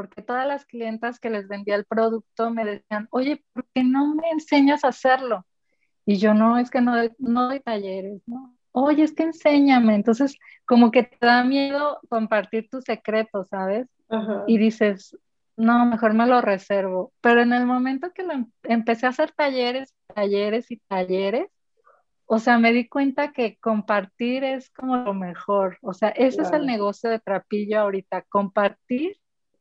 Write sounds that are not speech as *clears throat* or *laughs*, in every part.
porque todas las clientas que les vendía el producto me decían, oye, ¿por qué no me enseñas a hacerlo? Y yo no, es que no, no doy talleres, ¿no? Oye, es que enséñame. Entonces, como que te da miedo compartir tus secretos, ¿sabes? Y dices, no, mejor me lo reservo. Pero en el momento que lo em, empecé a hacer talleres, talleres y talleres, o sea, me di cuenta que compartir es como lo mejor. O sea, ese es el negocio de Trapillo ahorita, compartir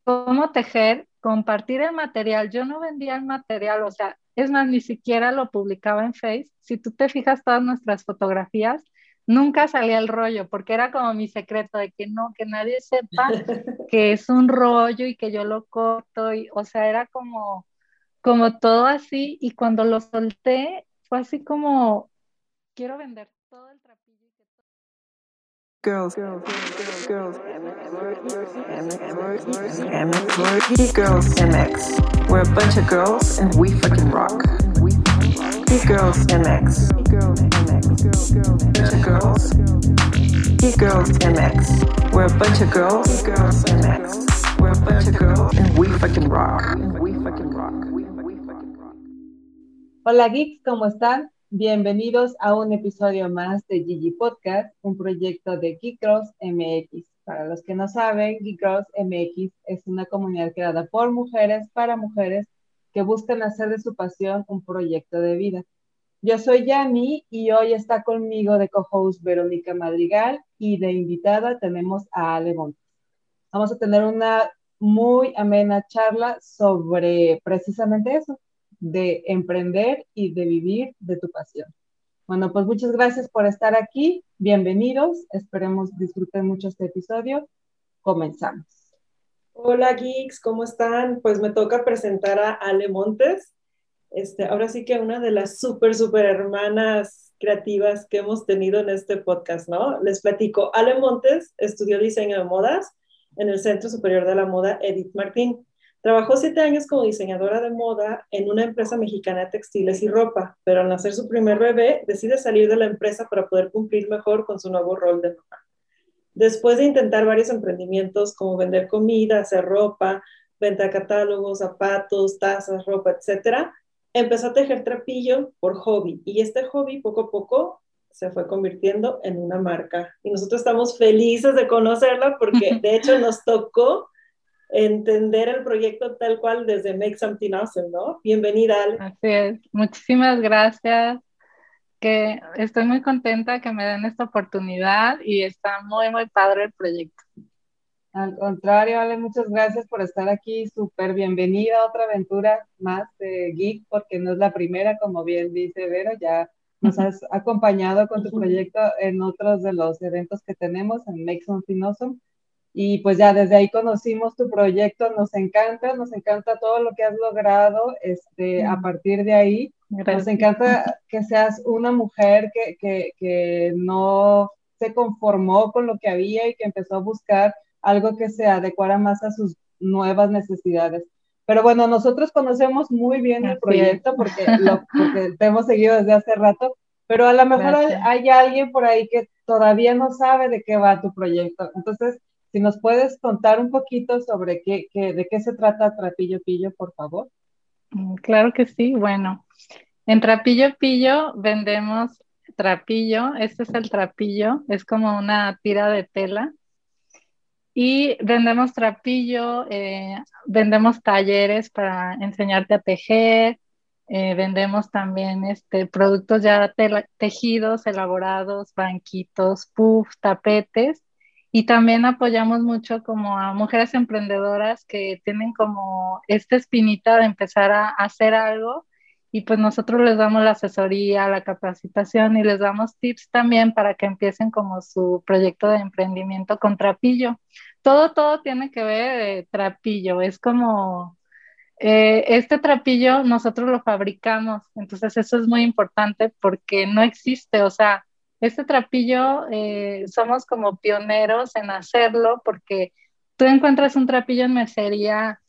cómo tejer, compartir el material. Yo no vendía el material, o sea, es más, ni siquiera lo publicaba en Face. Si tú te fijas todas nuestras fotografías, nunca salía el rollo, porque era como mi secreto de que no, que nadie sepa *laughs* que es un rollo y que yo lo corto, y, o sea, era como, como todo así, y cuando lo solté, fue así como, quiero vender Girls, girls, girls, girls, Girls MX. We're a bunch of girls and we fucking rock. Geek Girls MX. Girls of girls. Geek Girls MX. We're a bunch of girls. Girls MX. We're a bunch of girls and we. We fucking rock. We fucking rock. Hola geeks, ¿cómo están? Bienvenidos a un episodio más de Gigi Podcast, un proyecto de Geek MX. Para los que no saben, Geek MX es una comunidad creada por mujeres para mujeres que buscan hacer de su pasión un proyecto de vida. Yo soy Yami y hoy está conmigo de co-host Verónica Madrigal y de invitada tenemos a Ale Montes. Vamos a tener una muy amena charla sobre precisamente eso, de emprender y de vivir de tu pasión. Bueno, pues muchas gracias por estar aquí. Bienvenidos. Esperemos disfruten mucho este episodio. Comenzamos. Hola geeks, ¿cómo están? Pues me toca presentar a Ale Montes. Este, ahora sí que una de las súper, súper hermanas creativas que hemos tenido en este podcast, ¿no? Les platico. Ale Montes estudió diseño de modas en el Centro Superior de la Moda Edith Martín. Trabajó siete años como diseñadora de moda en una empresa mexicana de textiles y ropa, pero al nacer su primer bebé decide salir de la empresa para poder cumplir mejor con su nuevo rol de mamá. Después de intentar varios emprendimientos como vender comida, hacer ropa, venta catálogos, zapatos, tazas, ropa, etc., empezó a tejer trapillo por hobby y este hobby poco a poco se fue convirtiendo en una marca. Y nosotros estamos felices de conocerla porque *laughs* de hecho nos tocó entender el proyecto tal cual desde Make Something Awesome, ¿no? Bienvenida, Ale. Así es. Muchísimas gracias. Que estoy muy contenta que me den esta oportunidad y está muy, muy padre el proyecto. Al contrario, Ale, muchas gracias por estar aquí. Súper bienvenida a otra aventura más de Geek, porque no es la primera, como bien dice Vero, ya nos has acompañado con tu proyecto en otros de los eventos que tenemos en Make Something Awesome. Y pues ya desde ahí conocimos tu proyecto, nos encanta, nos encanta todo lo que has logrado este, a partir de ahí. Nos encanta que seas una mujer que, que, que no se conformó con lo que había y que empezó a buscar algo que se adecuara más a sus nuevas necesidades. Pero bueno, nosotros conocemos muy bien el proyecto porque, lo, porque te hemos seguido desde hace rato, pero a lo mejor hay, alguien por ahí que todavía no sabe de qué va tu proyecto. Entonces, si nos puedes contar un poquito sobre qué, de qué se trata Trapillo Pillo, por favor. Mm, claro que sí. Bueno, en Trapillo Pillo vendemos trapillo. Este es el trapillo, es como una tira de tela. Y vendemos trapillo, eh, vendemos talleres para enseñarte a tejer, eh, vendemos también este, productos ya tejidos, elaborados, banquitos, puff, tapetes y también apoyamos mucho como a mujeres emprendedoras que tienen como esta espinita de empezar a hacer algo y pues nosotros les damos la asesoría, la capacitación y les damos tips también para que empiecen como su proyecto de emprendimiento con trapillo. Todo, todo tiene que ver de trapillo, es como eh, este trapillo nosotros lo fabricamos, entonces eso es muy importante porque no existe, o sea, este trapillo eh, somos como pioneros en hacerlo porque tú encuentras un trapillo en mercería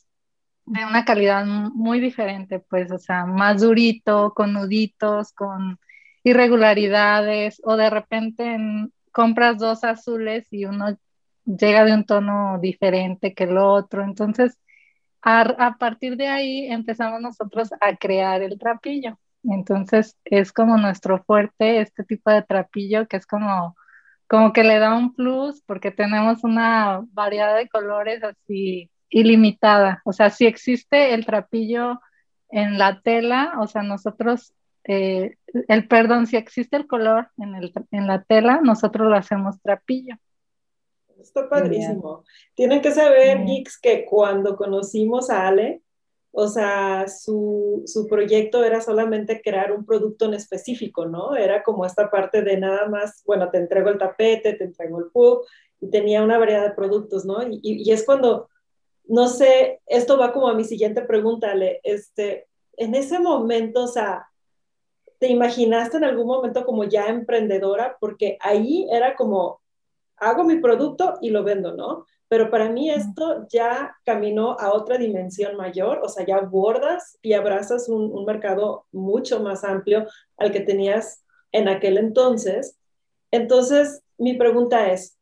de una calidad muy diferente, pues, o sea, más durito, con nuditos, con irregularidades, o de repente compras dos azules y uno llega de un tono diferente que el otro. Entonces, a, partir de ahí empezamos nosotros a crear el trapillo. Entonces es como nuestro fuerte este tipo de trapillo que es como, como que le da un plus porque tenemos una variedad de colores así ilimitada. O sea, si existe el trapillo en la tela, o sea, nosotros, eh, el perdón, si existe el color en, el, en la tela, nosotros lo hacemos trapillo. Está padrísimo. Tienen que saber, geeks, que cuando conocimos a Ale, o sea, su, su, proyecto era solamente crear un producto en específico, ¿no? Era como esta parte de nada más, bueno, te entrego el tapete, te entrego el pub, y tenía una variedad de productos, ¿no? Y, es cuando, no sé, esto va como a mi siguiente pregunta, Ale, este, en ese momento, o sea, ¿te imaginaste en algún momento como ya emprendedora? Porque ahí era como, hago mi producto y lo vendo, ¿no? Pero para mí esto ya caminó a otra dimensión mayor, o sea, ya bordas y abrazas un, mercado mucho más amplio al que tenías en aquel entonces. Entonces, mi pregunta es,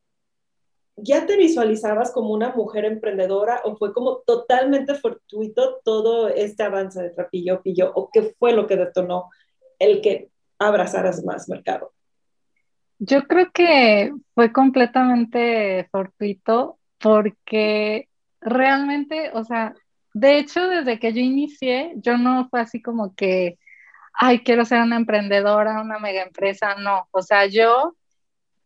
¿ya te visualizabas como una mujer emprendedora o fue como totalmente fortuito todo este avance de Trapillo Pillo o qué fue lo que detonó el que abrazaras más mercado? Yo creo que fue completamente fortuito porque realmente, o sea, de hecho, desde que yo inicié, yo no fue así como que, ay, quiero ser una emprendedora, una mega empresa, no. O sea, yo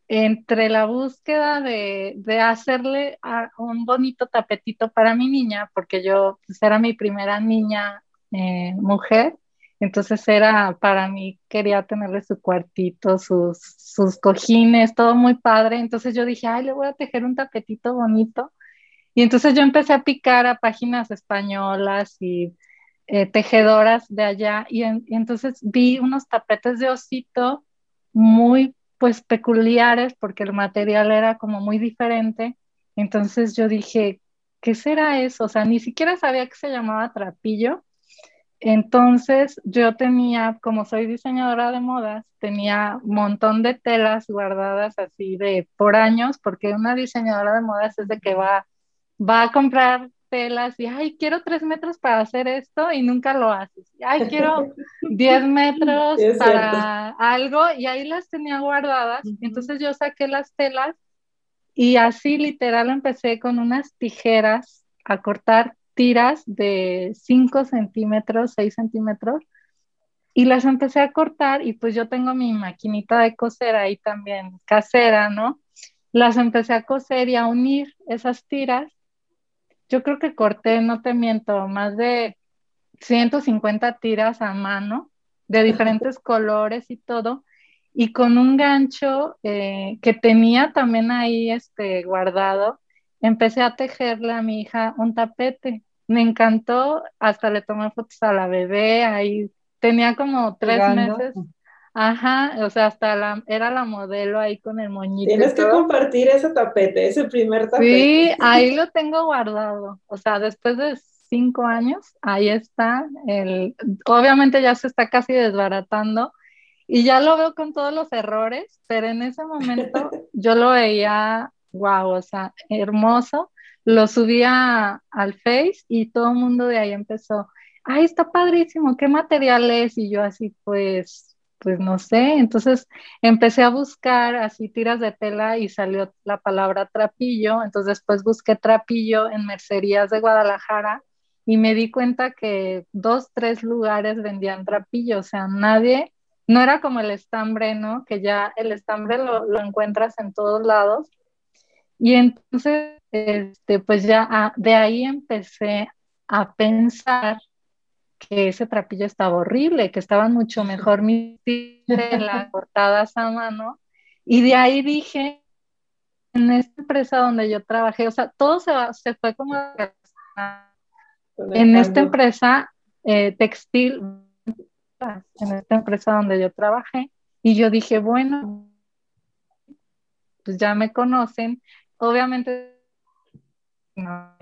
entre la búsqueda de, hacerle un bonito tapetito para mi niña, porque yo pues, era mi primera niña eh, mujer, entonces era para mí, quería tenerle su cuartito, sus, sus cojines, todo muy padre. Entonces yo dije, ay, le voy a tejer un tapetito bonito. Y entonces yo empecé a picar a páginas españolas y eh, tejedoras de allá. Y, entonces vi unos tapetes de osito muy, pues, peculiares porque el material era como muy diferente. Entonces yo dije, ¿qué será eso? O sea, ni siquiera sabía que se llamaba trapillo entonces yo tenía, como soy diseñadora de modas, tenía un montón de telas guardadas así de por años, porque una diseñadora de modas es de que va, va a comprar telas y, ay, quiero tres metros para hacer esto y nunca lo haces. Ay, quiero *laughs* diez metros para algo y ahí las tenía guardadas. Entonces yo saqué las telas y así literal empecé con unas tijeras a cortar tiras de 5 centímetros, 6 centímetros, y las empecé a cortar y pues yo tengo mi maquinita de coser ahí también casera, ¿no? Las empecé a coser y a unir esas tiras. Yo creo que corté, no te miento, más de 150 tiras a mano de diferentes *laughs* colores y todo, y con un gancho eh, que tenía también ahí este, guardado, empecé a tejerle a mi hija un tapete. Me encantó, hasta le tomé fotos a la bebé, ahí tenía como tres meses. Ajá, o sea, hasta la, era la modelo ahí con el moñito. Tienes que compartir ese tapete, ese primer tapete. Sí, ahí lo tengo guardado. O sea, después de cinco años, ahí está. El, obviamente ya se está casi desbaratando y ya lo veo con todos los errores, pero en ese momento *laughs* yo lo veía wow, o sea, hermoso. Lo subía al Face y todo el mundo de ahí empezó, ay, está padrísimo, ¿qué material es? Y yo así, pues, pues no sé. Entonces empecé a buscar así tiras de tela y salió la palabra trapillo. Entonces después busqué trapillo en mercerías de Guadalajara y me di cuenta que dos, tres lugares vendían trapillo, o sea, nadie, no era como el estambre, ¿no? Que ya el estambre lo, lo encuentras en todos lados y entonces, este, pues ya ah, de ahí empecé a pensar que ese trapillo estaba horrible, que estaban mucho mejor mis *laughs* las cortadas a mano. Y de ahí dije, en esta empresa donde yo trabajé, o sea, todo se, se fue como en esta empresa eh, textil, en esta empresa donde yo trabajé, y yo dije, bueno, pues ya me conocen, obviamente, no,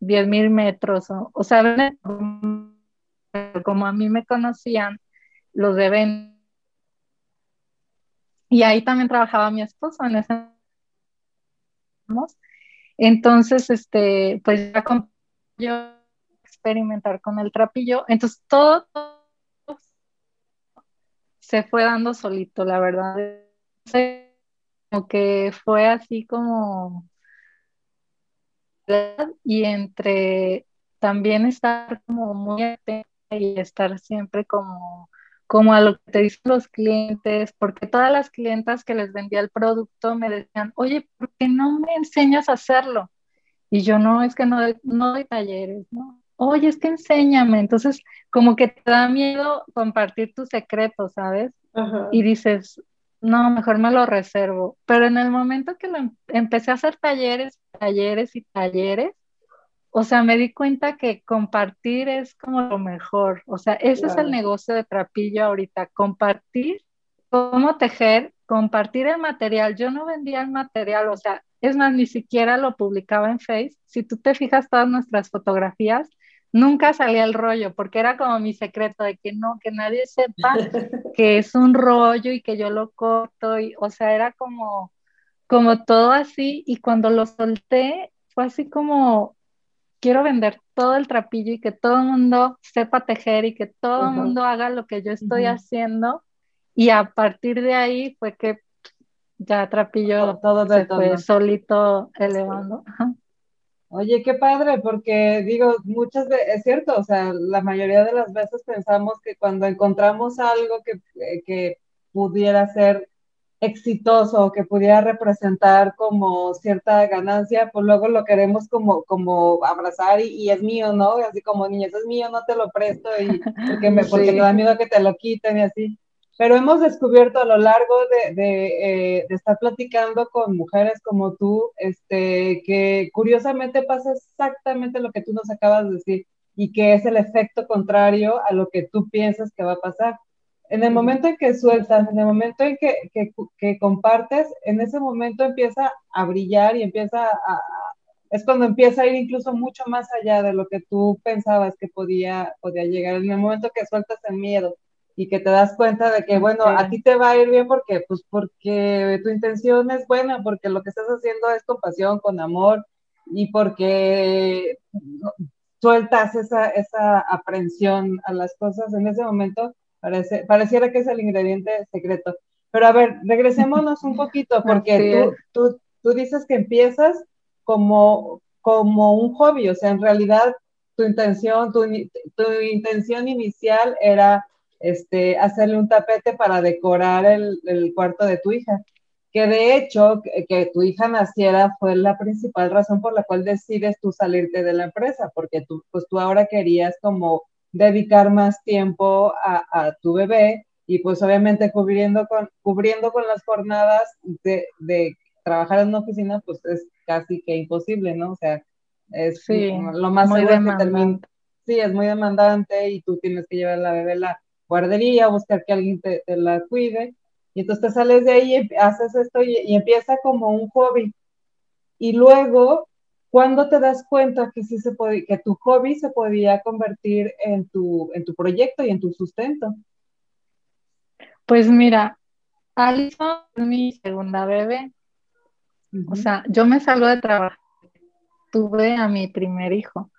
10 mil metros, o, o sea, como a mí me conocían, los deben. Y ahí también trabajaba mi esposo en ese entonces, este, pues ya yo experimentar con el trapillo. Entonces todo se fue dando solito, la verdad. Que fue así como y entre también estar como muy atenta y estar siempre como, como a lo que te dicen los clientes, porque todas las clientas que les vendía el producto me decían, oye, ¿por qué no me enseñas a hacerlo? Y yo no, es que no, no doy talleres, ¿no? Oye, es que enséñame. Entonces, como que te da miedo compartir tus secretos, ¿sabes? Y dices, no, mejor me lo reservo. Pero en el momento que lo em-, empecé a hacer talleres, talleres y talleres, o sea, me di cuenta que compartir es como lo mejor. O sea, ese es el negocio de Trapillo ahorita, compartir cómo tejer, compartir el material. Yo no vendía el material, o sea, es más, ni siquiera lo publicaba en Face. Si tú te fijas todas nuestras fotografías, nunca salía el rollo, porque era como mi secreto de que no, que nadie sepa *laughs* que es un rollo y que yo lo corto, y, o sea, era como, como todo así, y cuando lo solté, fue así como, quiero vender todo el trapillo y que todo el mundo sepa tejer y que todo el mundo haga lo que yo estoy haciendo, y a partir de ahí fue que ya trapillo todo, se fue solito elevando. Oye, qué padre, porque digo, muchas veces, es cierto, o sea, la mayoría de las veces pensamos que cuando encontramos algo que, eh, que pudiera ser exitoso o que pudiera representar como cierta ganancia, pues luego lo queremos como, como abrazar y, es mío, ¿no? Así como, niña, eso es mío, no te lo presto y porque me, porque *laughs* me da miedo que te lo quiten y así pero hemos descubierto a lo largo de, de, eh, de, estar platicando con mujeres como tú, este, que curiosamente pasa exactamente lo que tú nos acabas de decir y que es el efecto contrario a lo que tú piensas que va a pasar. En el momento en que sueltas, en el momento en que, que, que compartes, en ese momento empieza a brillar y empieza a, es cuando empieza a ir incluso mucho más allá de lo que tú pensabas que podía, podía llegar. En el momento que sueltas el miedo, y que te das cuenta de que, bueno, a ti te va a ir bien porque, pues, porque tu intención es buena, porque lo que estás haciendo es con pasión, con amor y porque sueltas esa, esa aprensión a las cosas en ese momento, parece, pareciera que es el ingrediente secreto. Pero a ver, regresémonos un poquito, *laughs* porque tú, tú, tú, dices que empiezas como, como un hobby, o sea, en realidad tu intención, tu, tu intención inicial era este, hacerle un tapete para decorar el, cuarto de tu hija. Que de hecho, que, tu hija naciera fue la principal razón por la cual decides tú salirte de la empresa, porque tú, pues tú ahora querías como dedicar más tiempo a, tu bebé y pues obviamente cubriendo con, cubriendo con las jornadas de, trabajar en una oficina, pues es casi que imposible, ¿no? O sea, es lo más muy demandante. sí, es muy demandante y tú tienes que llevar a la bebé la, guardería, buscar que alguien te, la cuide. Y entonces te sales de ahí, y haces esto y, empieza como un hobby. Y luego, cuando te das cuenta que, sí se puede, que tu hobby se podía convertir en tu, en tu proyecto y en tu sustento? Pues mira, Alison es mi segunda bebé. O sea, yo me salgo de trabajar. Tuve a mi primer hijo.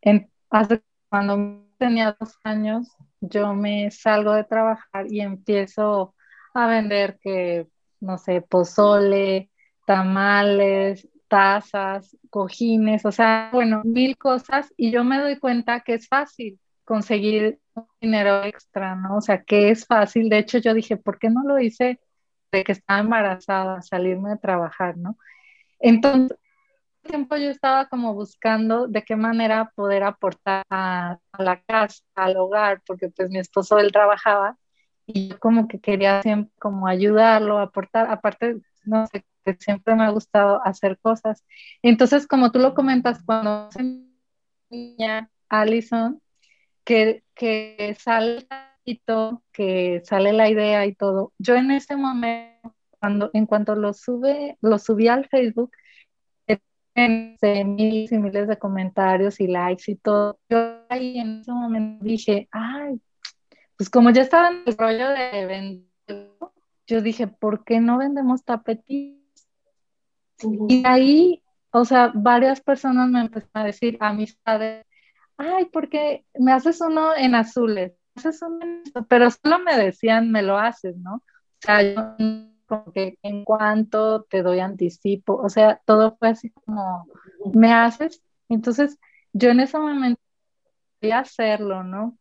En, hace, cuando tenía dos años, yo me salgo de trabajar y empiezo a vender que, no sé, pozole, tamales, tazas, cojines, o sea, bueno, mil cosas y yo me doy cuenta que es fácil conseguir dinero extra, ¿no? O sea, que es fácil. De hecho, yo dije, ¿por qué no lo hice de que estaba embarazada, salirme de trabajar, ¿no? Entonces, tiempo yo estaba como buscando de qué manera poder aportar a, la casa, al hogar, porque pues mi esposo él trabajaba y yo como que quería siempre como ayudarlo, aportar, aparte, no sé, que siempre me ha gustado hacer cosas. Entonces, como tú lo comentas, cuando niña Allison, que, que sale que sale la idea y todo, yo en ese momento, cuando en cuanto lo sube, lo subí al Facebook, miles y miles de comentarios y likes y todo. Yo ahí en ese momento dije, ay, pues como ya estaba en el rollo de vender, yo dije, ¿por qué no vendemos tapetis? Y ahí, o sea, varias personas me empezaron a decir, amistades, ay, porque me haces uno en azules, haces uno en pero solo me decían, me lo haces, ¿no? O sea, yo como que en cuanto te doy anticipo, o sea, todo fue así como, me haces, entonces yo en ese momento quería hacerlo, ¿no?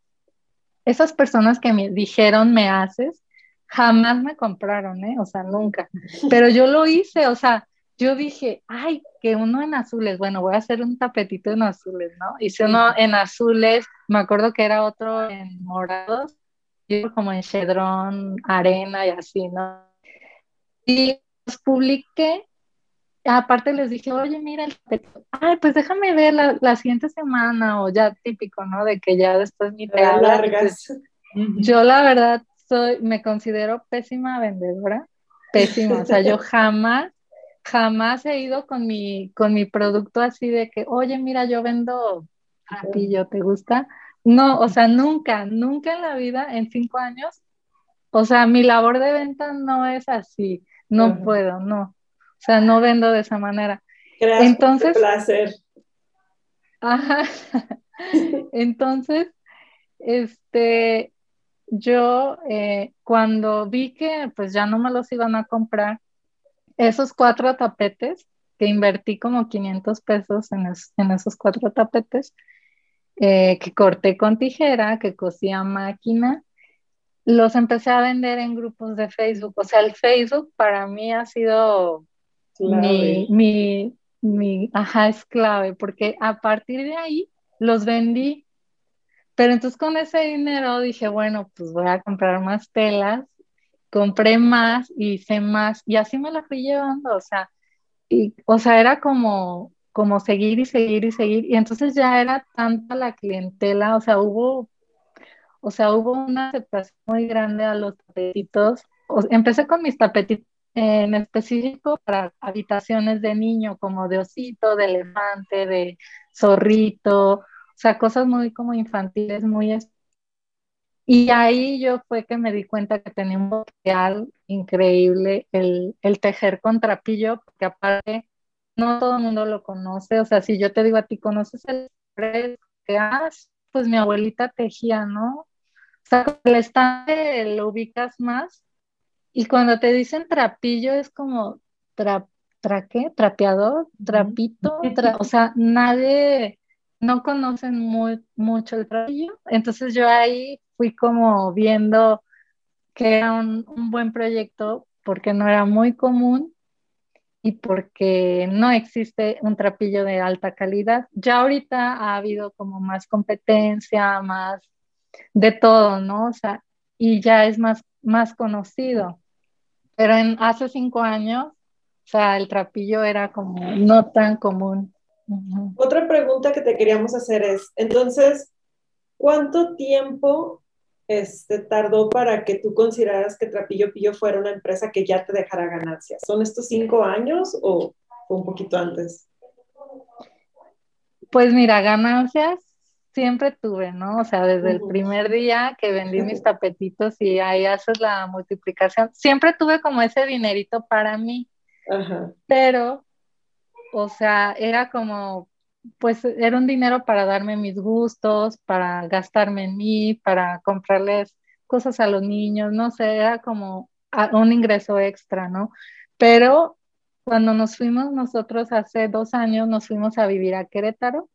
Esas personas que me dijeron me haces, jamás me compraron, ¿eh? O sea, nunca. Pero yo lo hice, o sea, yo dije, ay, que uno en azules, bueno, voy a hacer un tapetito en azules, ¿no? Hice uno en azules, me acuerdo que era otro en morados, yo como en chedrón, arena y así, ¿no? Y los publiqué, aparte les dije, oye, mira el tapetito, ay, pues déjame ver la, siguiente semana, o ya típico, ¿no? De que ya después mi te largas. yo la verdad soy, me considero pésima vendedora, pésima, o sea, yo *laughs* jamás jamás he ido con mi, con mi producto así de que, oye, mira, yo vendo yo ¿te gusta? No, o sea, nunca, nunca en la vida, en cinco años, o sea, mi labor de venta no es así, no puedo, no, o sea, no vendo de esa manera. Gracias Entonces, placer. Ajá. *laughs* Entonces, este, yo eh, cuando vi que pues ya no me los iban a comprar, esos cuatro tapetes, que invertí como 500 pesos en, esos cuatro tapetes, eh, que corté con tijera, que cosí a máquina, los empecé a vender en grupos de Facebook. O sea, el Facebook para mí ha sido mi, mi, mi, ajá, es clave, porque a partir de ahí los vendí. Pero entonces con ese dinero dije, bueno, pues voy a comprar más telas compré más y hice más y así me la fui llevando, o sea, y, o sea, era como, como seguir y seguir y seguir y entonces ya era tanta la clientela, o sea, hubo, o sea, hubo una aceptación muy grande a los tapetitos. empecé con mis tapetitos en específico para habitaciones de niño, como de osito, de elefante, de zorrito, o sea, cosas muy como infantiles, muy y ahí yo fue que me di cuenta que tenía un potencial increíble el, tejer con trapillo, porque aparte no todo el mundo lo conoce. O sea, si yo te digo a ti, ¿conoces el que ah, Pues mi abuelita tejía, ¿no? Sea, con el estante lo ubicas más. Y cuando te dicen trapillo es como tra, qué? Trapeador, trapito, o sea, nadie, no conocen muy, mucho el trapillo. Entonces yo ahí fui como viendo que era un, buen proyecto porque no era muy común y porque no existe un trapillo de alta calidad. Ya ahorita ha habido como más competencia, más de todo, ¿no? O sea, y ya es más, más conocido. Pero en hace cinco años, o sea, el trapillo era como no tan común. Otra pregunta que te queríamos hacer es, entonces, ¿cuánto tiempo este, tardó para que tú consideraras que Trapillo Pillo fuera una empresa que ya te dejara ganancias? ¿Son estos cinco años o, un poquito antes? Pues mira, ganancias siempre tuve, ¿no? O sea, desde el primer día que vendí mis tapetitos y ahí haces la multiplicación, siempre tuve como ese dinerito para mí. Pero, o sea, era como pues era un dinero para darme mis gustos, para gastarme en mí, para comprarles cosas a los niños, no sé, era como un ingreso extra, ¿no? Pero cuando nos fuimos nosotros hace dos años, nos fuimos a vivir a Querétaro,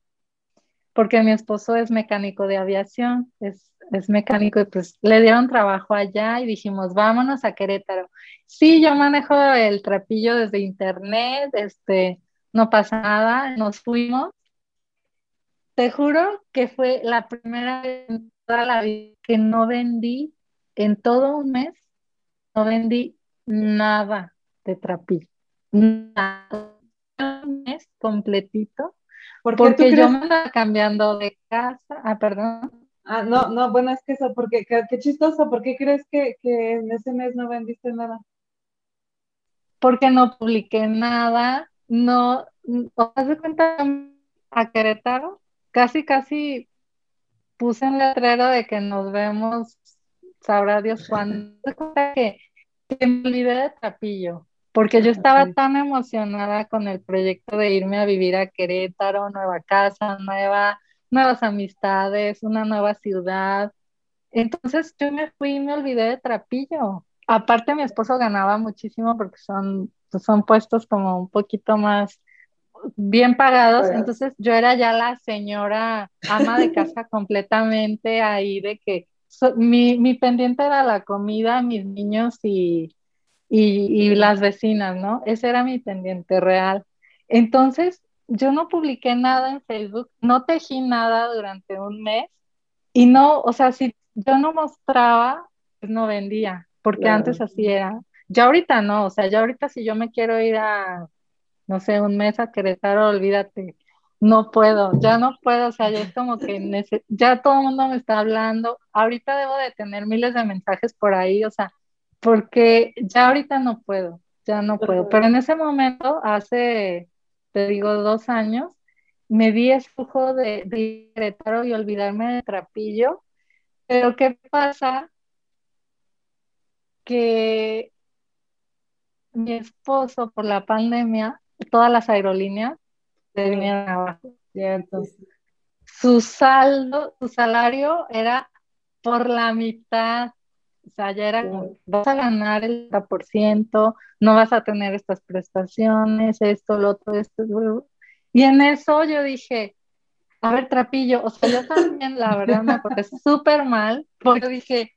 porque mi esposo es mecánico de aviación, es, es mecánico y pues le dieron trabajo allá y dijimos, vámonos a Querétaro. Sí, yo manejo el trapillo desde internet, este, no pasa nada, nos fuimos te juro que fue la primera vez en toda la vida que no vendí, en todo un mes, no vendí nada de trapillo. Nada. Un mes completito. Porque yo me estaba cambiando de casa. Ah, perdón. Ah, no, no, bueno, es que eso, porque qué, chistoso, ¿por qué crees que, que en ese mes no vendiste nada? Porque no publiqué nada, no, ¿os das cuenta a Querétaro? casi, casi puse un letrero de que nos vemos, sabrá Dios cuándo. que, que me olvidé de Trapillo, porque yo estaba tan emocionada con el proyecto de irme a vivir a Querétaro, nueva casa, nueva, nuevas amistades, una nueva ciudad. Entonces yo me fui y me olvidé de Trapillo. Aparte mi esposo ganaba muchísimo porque son, son puestos como un poquito más bien pagados, entonces yo era ya la señora ama de casa *laughs* completamente ahí de que mi, mi, pendiente era la comida, mis niños y, y, y, las vecinas, ¿no? Ese era mi pendiente real. Entonces, yo no publiqué nada en Facebook, no tejí nada durante un mes y no, o sea, si yo no mostraba, pues no vendía, porque antes así era. Ya ahorita no, o sea, ya ahorita si yo me quiero ir a, no sé, un mes a Querétaro, olvídate, no puedo, ya no puedo, o sea, ya es como que ya todo el mundo me está hablando, ahorita debo de tener miles de mensajes por ahí, o sea, porque ya ahorita no puedo, ya no puedo, pero en ese momento, hace, te digo, dos años, me di el lujo de, de Querétaro y olvidarme de Trapillo, pero ¿qué pasa? Que mi esposo por la pandemia, todas las aerolíneas se vinieron abajo, ¿cierto? Su saldo, su salario era por la mitad. O sea, ya era como, vas a ganar el 30%, no vas a tener estas prestaciones, esto, lo otro, esto. Y en eso yo dije, a ver, Trapillo, o sea, yo también, la verdad, me porté *laughs* súper mal, porque dije,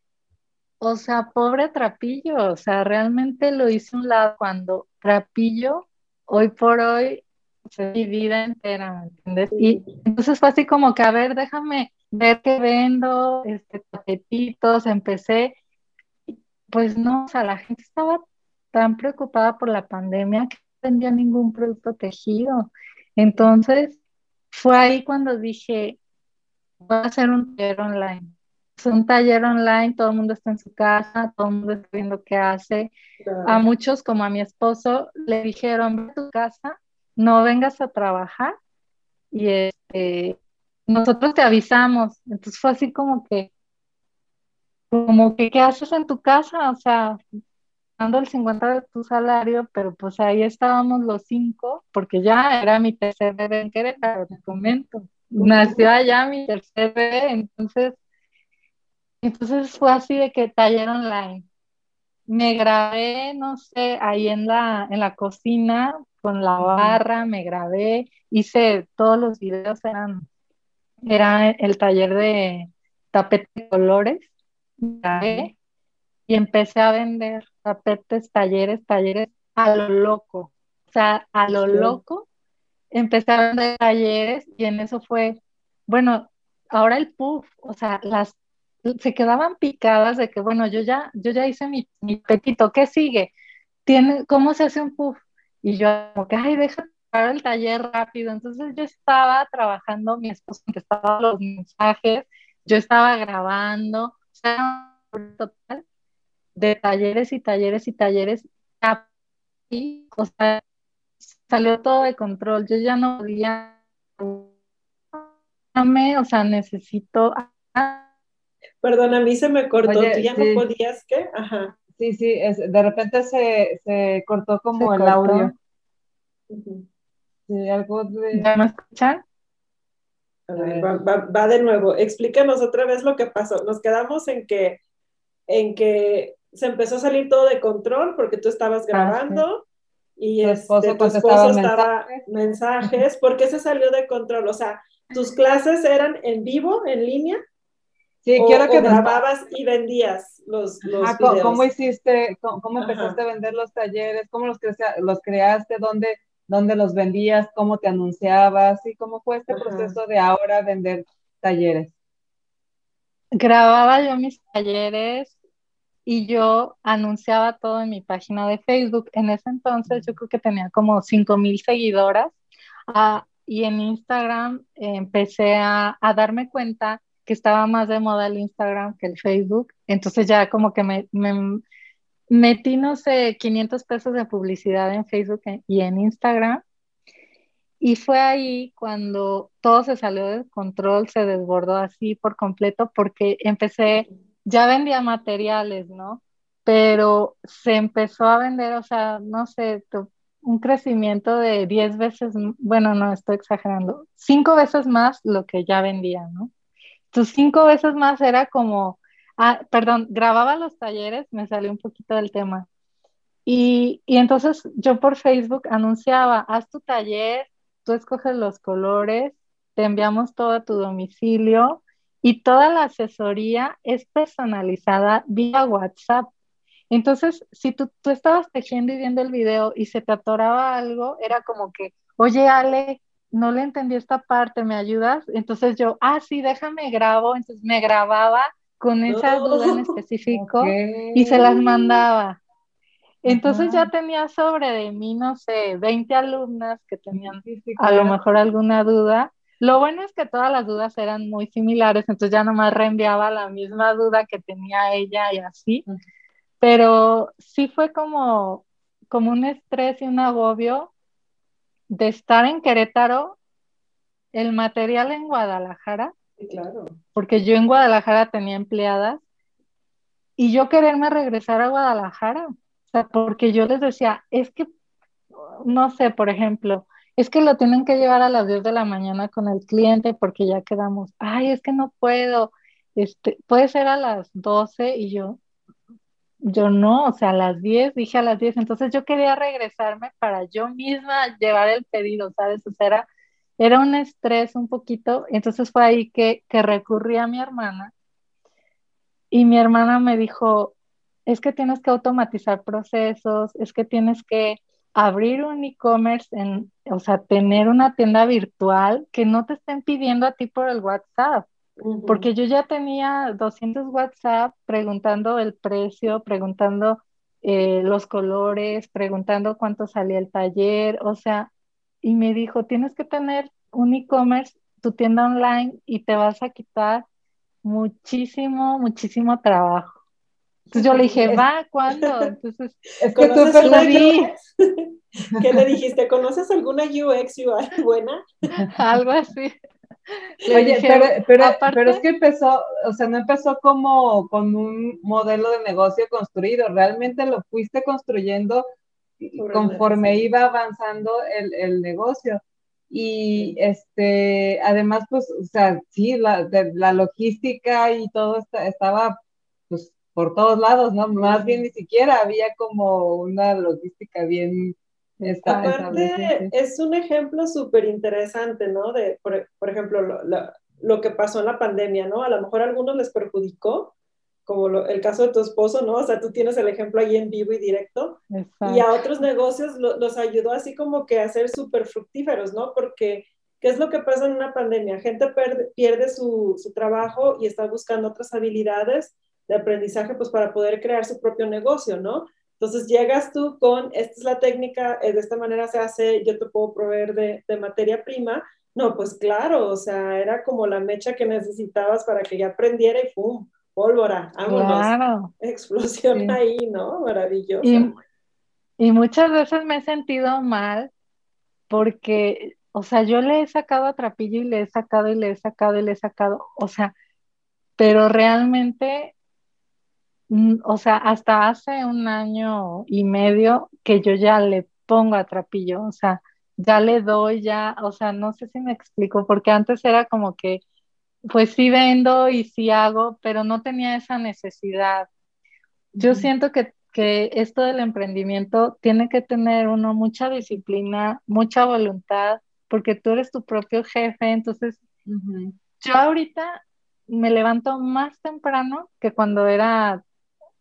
o sea, pobre Trapillo, o sea, realmente lo hice un lado cuando Trapillo, hoy por hoy, mi vida entera, ¿me entiendes? Y entonces fue así como que, a ver, déjame ver qué vendo, este, tapetitos, empecé, pues no, o sea, la gente estaba tan preocupada por la pandemia que no vendía ningún producto tejido. Entonces, fue ahí cuando dije, voy a hacer un taller online. Es un taller online, todo el mundo está en su casa, todo el mundo está viendo qué hace. A muchos, como a mi esposo, le dijeron, ve a tu casa no vengas a trabajar y este, nosotros te avisamos. Entonces fue así como que, como que, ¿qué haces en tu casa? O sea, dando el 50 de tu salario, pero pues ahí estábamos los cinco, porque ya era mi tercer bebé en Querétaro, te comento. Nació allá mi tercer bebé, entonces, entonces fue así de que taller online. Me grabé, no sé, ahí en la, en la cocina, con la barra, me grabé, hice todos los videos, eran, era el taller de tapete de colores, y empecé a vender tapetes, talleres, talleres a lo loco, o sea, a lo loco, empecé a vender talleres y en eso fue, bueno, ahora el puff, o sea, las se quedaban picadas de que, bueno, yo ya, yo ya hice mi, mi petito, ¿qué sigue? ¿Tiene, ¿Cómo se hace un puff? Y yo, como que, ay, deja el taller rápido. Entonces yo estaba trabajando, mi esposo contestaba los mensajes, yo estaba grabando, total de talleres y talleres y talleres. Y, o sea, salió todo de control. Yo ya no podía, o sea, necesito. Perdón, a mí se me cortó. ¿Tú ya no podías qué? Ajá. Sí, sí, es, de repente se, se cortó como el audio. Sí, algo de... ¿Ya me escuchan? A ver, va, va, de nuevo. Explícanos otra vez lo que pasó. Nos quedamos en que, en que se empezó a salir todo de control porque tú estabas ah, grabando y tu esposo, este, tu esposo estaba mensajes. mensajes. ¿Por qué se salió de control? O sea, ¿tus clases eran en vivo, en línea? Sí, quiero que grababas y vendías los, los videos. ¿Cómo hiciste, cómo, empezaste a vender los talleres? ¿Cómo los, los creaste? ¿Dónde, ¿Dónde los vendías? ¿Cómo te anunciabas? ¿Y cómo fue este proceso de ahora vender talleres? Grababa yo mis talleres y yo anunciaba todo en mi página de Facebook. En ese entonces yo creo que tenía como 5 mil seguidoras ah, y en Instagram empecé a, a darme cuenta que estaba más de moda el Instagram que el Facebook. Entonces ya como que me, metí, no sé, 500 pesos de publicidad en Facebook y en Instagram. Y fue ahí cuando todo se salió de control, se desbordó así por completo, porque empecé, ya vendía materiales, ¿no? Pero se empezó a vender, o sea, no sé, un crecimiento de 10 veces, bueno, no estoy exagerando, 5 veces más lo que ya vendía, ¿no? Tus 5 veces más era como, ah, perdón, grababa los talleres, me salió un poquito del tema. Y, y entonces yo por Facebook anunciaba, haz tu taller, tú escoges los colores, te enviamos todo a tu domicilio y toda la asesoría es personalizada vía WhatsApp. Entonces, si tú, tú estabas tejiendo y viendo el video y se te atoraba algo, era como que, oye, Ale, no le entendí esta parte, ¿me ayudas? Entonces yo, ah, sí, déjame grabo. Entonces me grababa con esa duda en específico y se las mandaba. Entonces ya tenía sobre de mí, no sé, 20 alumnas que tenían a lo mejor alguna duda. Lo bueno es que todas las dudas eran muy similares, entonces ya nomás reenviaba la misma duda que tenía ella y así. Pero sí fue como, como un estrés y un agobio de estar en Querétaro, el material en Guadalajara, claro. porque yo en Guadalajara tenía empleadas, y yo quererme regresar a Guadalajara, o sea, porque yo les decía, es que, no sé, por ejemplo, es que lo tienen que llevar a las 10 de la mañana con el cliente porque ya quedamos, ay, es que no puedo, este, puede ser a las 12 y yo, yo no, o sea, a las 10, dije a las 10, entonces yo quería regresarme para yo misma llevar el pedido, ¿sabes? O sea, era, era un estrés un poquito, entonces fue ahí que, que recurrí a mi hermana y mi hermana me dijo, es que tienes que automatizar procesos, es que tienes que abrir un e-commerce, o sea, tener una tienda virtual que no te estén pidiendo a ti por el WhatsApp. Porque yo ya tenía 200 WhatsApp preguntando el precio, preguntando eh, los colores, preguntando cuánto salía el taller, o sea, y me dijo, tienes que tener un e-commerce, tu tienda online y te vas a quitar muchísimo, muchísimo trabajo. Entonces yo le dije, va, ¿cuándo? Entonces, *laughs* es que tú perdí. *laughs* ¿Qué le dijiste? ¿Conoces alguna UX UI buena? Algo así. Oye, pero, pero, pero, es que empezó, o sea, no empezó como con un modelo de negocio construido, realmente lo fuiste construyendo conforme iba avanzando el, el, negocio. Y este, además, pues, o sea, sí, la, la logística y todo estaba, pues, por todos lados, ¿no? Más bien ni siquiera había como una logística bien Aparte, es un ejemplo súper interesante, ¿no? De, por, por ejemplo, lo, lo, que pasó en la pandemia, ¿no? A lo mejor a algunos les perjudicó, como el caso de tu esposo, ¿no? O sea, tú tienes el ejemplo ahí en vivo y directo. Y a otros negocios los ayudó así como que a ser súper fructíferos, ¿no? Porque, ¿qué es lo que pasa en una pandemia? Gente pierde su, su trabajo y está buscando otras habilidades de aprendizaje, pues para poder crear su propio negocio, ¿no? Entonces llegas tú con, esta es la técnica, eh, de esta manera se hace, yo te puedo proveer de, de, materia prima. No, pues claro, o sea, era como la mecha que necesitabas para que ya aprendiera y ¡pum! Pólvora, vámonos. Explosión ahí, ¿no? Maravilloso. Y, y muchas veces me he sentido mal porque, o sea, yo le he sacado a Trapillo y le he sacado y le he sacado y le he sacado, o sea, pero realmente Mm, o sea, hasta hace un año y medio que yo ya le pongo a trapillo, o sea, ya le doy, ya, o sea, no sé si me explico, porque antes era como que, pues sí vendo y sí hago, pero no tenía esa necesidad. Yo siento que, que esto del emprendimiento tiene que tener uno mucha disciplina, mucha voluntad, porque tú eres tu propio jefe, entonces yo ahorita me levanto más temprano que cuando era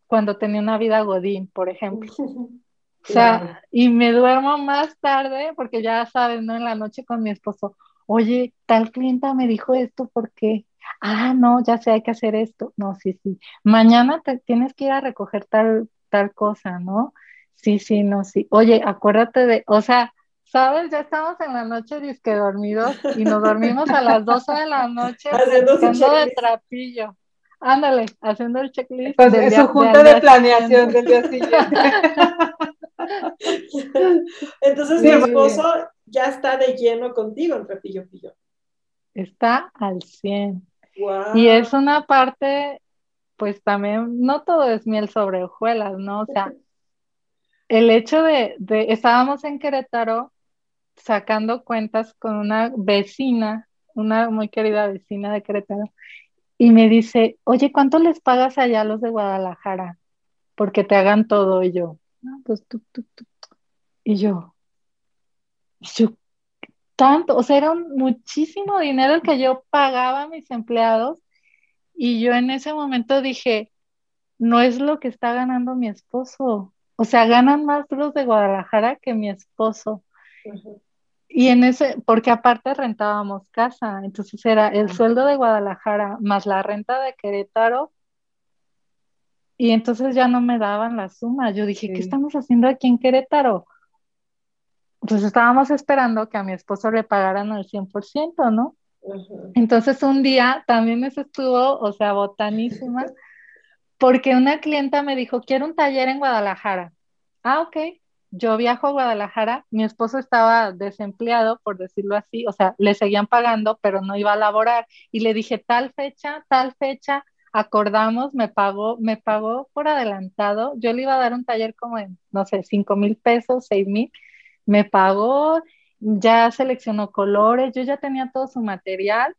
cuando tenía una vida godín, por ejemplo. *laughs* O sea, y me duermo más tarde porque ya sabes, ¿no? En la noche con mi esposo, oye, tal clienta me dijo esto, ¿por qué? Ah, no, ya sé, hay que hacer esto. No, sí, sí. Mañana te tienes que ir a recoger tal, tal cosa, ¿no? Sí, sí, no, sí. Oye, acuérdate de, o sea, ¿sabes? Ya estamos en la noche disque dormidos y nos dormimos a las 12 de la noche *laughs* haciendo de trapillo. Ándale, haciendo el checklist. Pues es su junta de, planeación del día siguiente. *laughs* Entonces mi esposo ya está de lleno contigo entre pillo pillo. Está al 100. Y es una parte, pues también, no todo es miel sobre hojuelas, ¿no? O sea, el hecho de, de, estábamos en Querétaro sacando cuentas con una vecina, una muy querida vecina de Querétaro, y me dice, oye, ¿cuánto les pagas allá a los de Guadalajara? Porque te hagan todo y yo, no, pues tú, tú, tú. Y yo, y yo, tanto, o sea, era muchísimo dinero el que yo pagaba a mis empleados y yo en ese momento dije, no es lo que está ganando mi esposo, o sea, ganan más los de Guadalajara que mi esposo. Y en ese, porque aparte rentábamos casa, entonces era el sueldo de Guadalajara más la renta de Querétaro, y entonces ya no me daban la suma. Yo dije, ¿qué estamos haciendo aquí en Querétaro? Pues estábamos esperando que a mi esposo le pagaran el 100%, ¿no? Entonces un día también eso estuvo, o sea, botanísima, porque una clienta me dijo, quiero un taller en Guadalajara. Ah, ok. Yo viajo a Guadalajara, mi esposo estaba desempleado, por decirlo así, o sea, le seguían pagando, pero no iba a laborar. Y le dije, tal fecha, tal fecha, acordamos, me pagó, me pagó por adelantado. Yo le iba a dar un taller como en, no sé, cinco mil pesos, seis mil. Me pagó, ya seleccionó colores, yo ya tenía todo su material.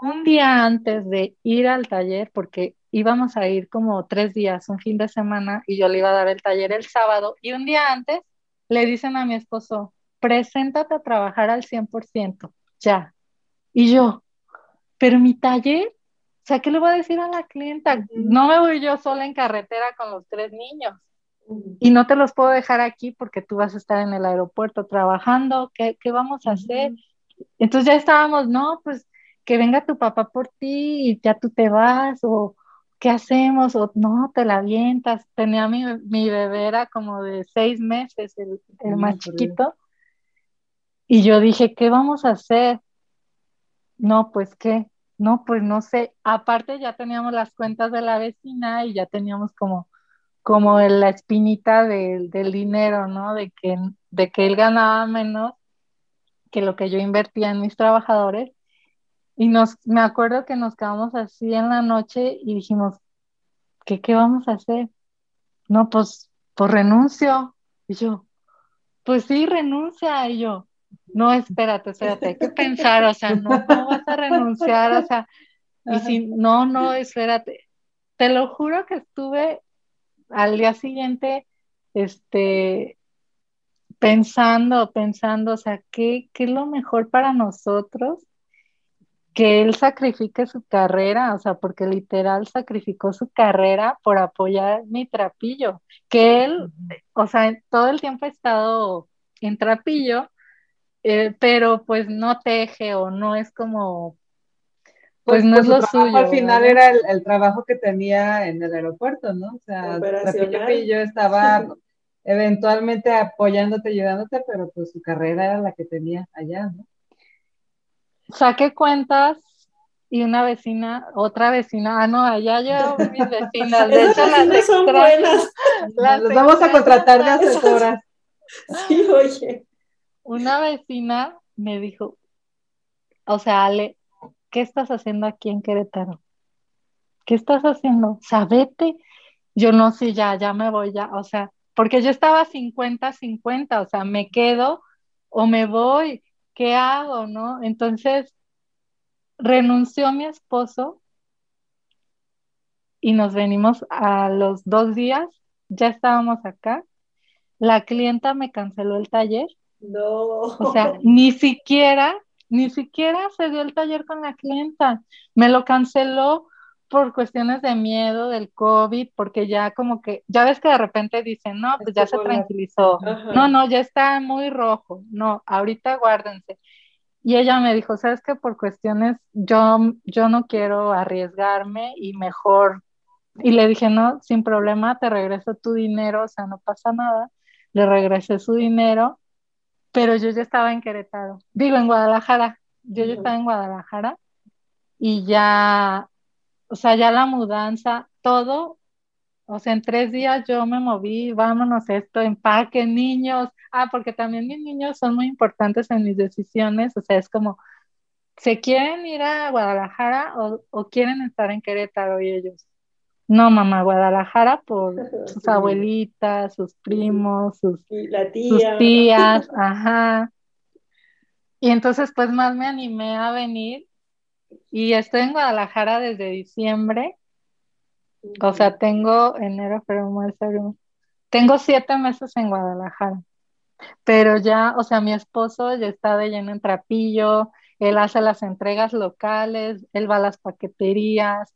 Un día antes de ir al taller, porque íbamos a ir como tres días, un fin de semana, y yo le iba a dar el taller el sábado, y un día antes le dicen a mi esposo, preséntate a trabajar al 100%, ya. Y yo, pero mi taller, o sea, ¿qué le voy a decir a la clienta? No me voy yo sola en carretera con los tres niños. Y no te los puedo dejar aquí porque tú vas a estar en el aeropuerto trabajando. ¿Qué, qué vamos a hacer? Entonces ya estábamos, no, pues que venga tu papá por ti y ya tú te vas, o ¿qué hacemos? O no, te la avientas. Tenía mi, mi bebé, era como de seis meses, el, el más chiquito. Y yo dije, ¿qué vamos a hacer? No, pues qué, no, pues no sé. Aparte ya teníamos las cuentas de la vecina y ya teníamos como como la espinita del, dinero, ¿no? De que, de que él ganaba menos que lo que yo invertía en mis trabajadores. Y nos, me acuerdo que nos quedamos así en la noche y dijimos, ¿qué, qué vamos a hacer? No, pues, pues renuncio. Y yo, pues sí, renuncia. Y yo, no, espérate, espérate, hay que pensar, o sea, no, no vas a renunciar, o sea, y si, no, no, espérate. Te lo juro que estuve al día siguiente, este, pensando, pensando, o sea, ¿qué, ¿qué, es lo mejor para nosotros? Que él sacrifique su carrera, o sea, porque literal sacrificó su carrera por apoyar mi trapillo, que él, o sea, todo el tiempo ha estado en trapillo, eh, pero pues no teje o no es como pues, pues, no es lo suyo. Al final era el, trabajo que tenía en el aeropuerto, ¿no? O sea, y yo estaba *laughs* eventualmente apoyándote, ayudándote, pero pues su carrera era la que tenía allá, ¿no? Saqué cuentas y una vecina, otra vecina, ah, no, allá yo *laughs* mis vecinas, de hecho las son buenas. Las vamos a contratar de asesoras. *laughs* Sí, oye. Una vecina me dijo, o sea, Ale, ¿qué estás haciendo aquí en Querétaro? ¿Qué estás haciendo? Sabete. Yo no sé, ya, ya me voy, ya, o sea, porque yo estaba 50-50, o sea, me quedo o me voy, ¿qué hago, no? Entonces, renunció mi esposo y nos venimos a los dos días, ya estábamos acá. La clienta me canceló el taller. No. O sea, ni siquiera ni siquiera se dio el taller con la clienta. Me lo canceló por cuestiones de miedo del COVID, porque ya como que, ya ves que de repente dicen, no, pues ya se tranquilizó. No, no, ya está muy rojo. No, ahorita guárdense. Y ella me dijo, sabes que por cuestiones yo, yo no quiero arriesgarme y mejor. Y le dije, no, sin problema, te regreso tu dinero, o sea, no pasa nada. Le regresé su dinero pero yo ya estaba en Querétaro, digo en Guadalajara, yo ya estaba en Guadalajara y ya, o sea, ya la mudanza, todo, o sea, en tres días yo me moví, vámonos esto, empaque, niños, ah, porque también mis niños son muy importantes en mis decisiones, o sea, es como, ¿se quieren ir a Guadalajara o, o quieren estar en Querétaro y ellos? No, mamá, Guadalajara por *laughs* sus abuelitas, sus primos, sus, sus tías, ajá. Y entonces pues más me animé a venir. Y estoy en Guadalajara desde diciembre. O sea, tengo enero, febrero, Tengo siete meses en Guadalajara. Pero ya, o sea, mi esposo ya está de lleno en trapillo, él hace las entregas locales, él va a las paqueterías,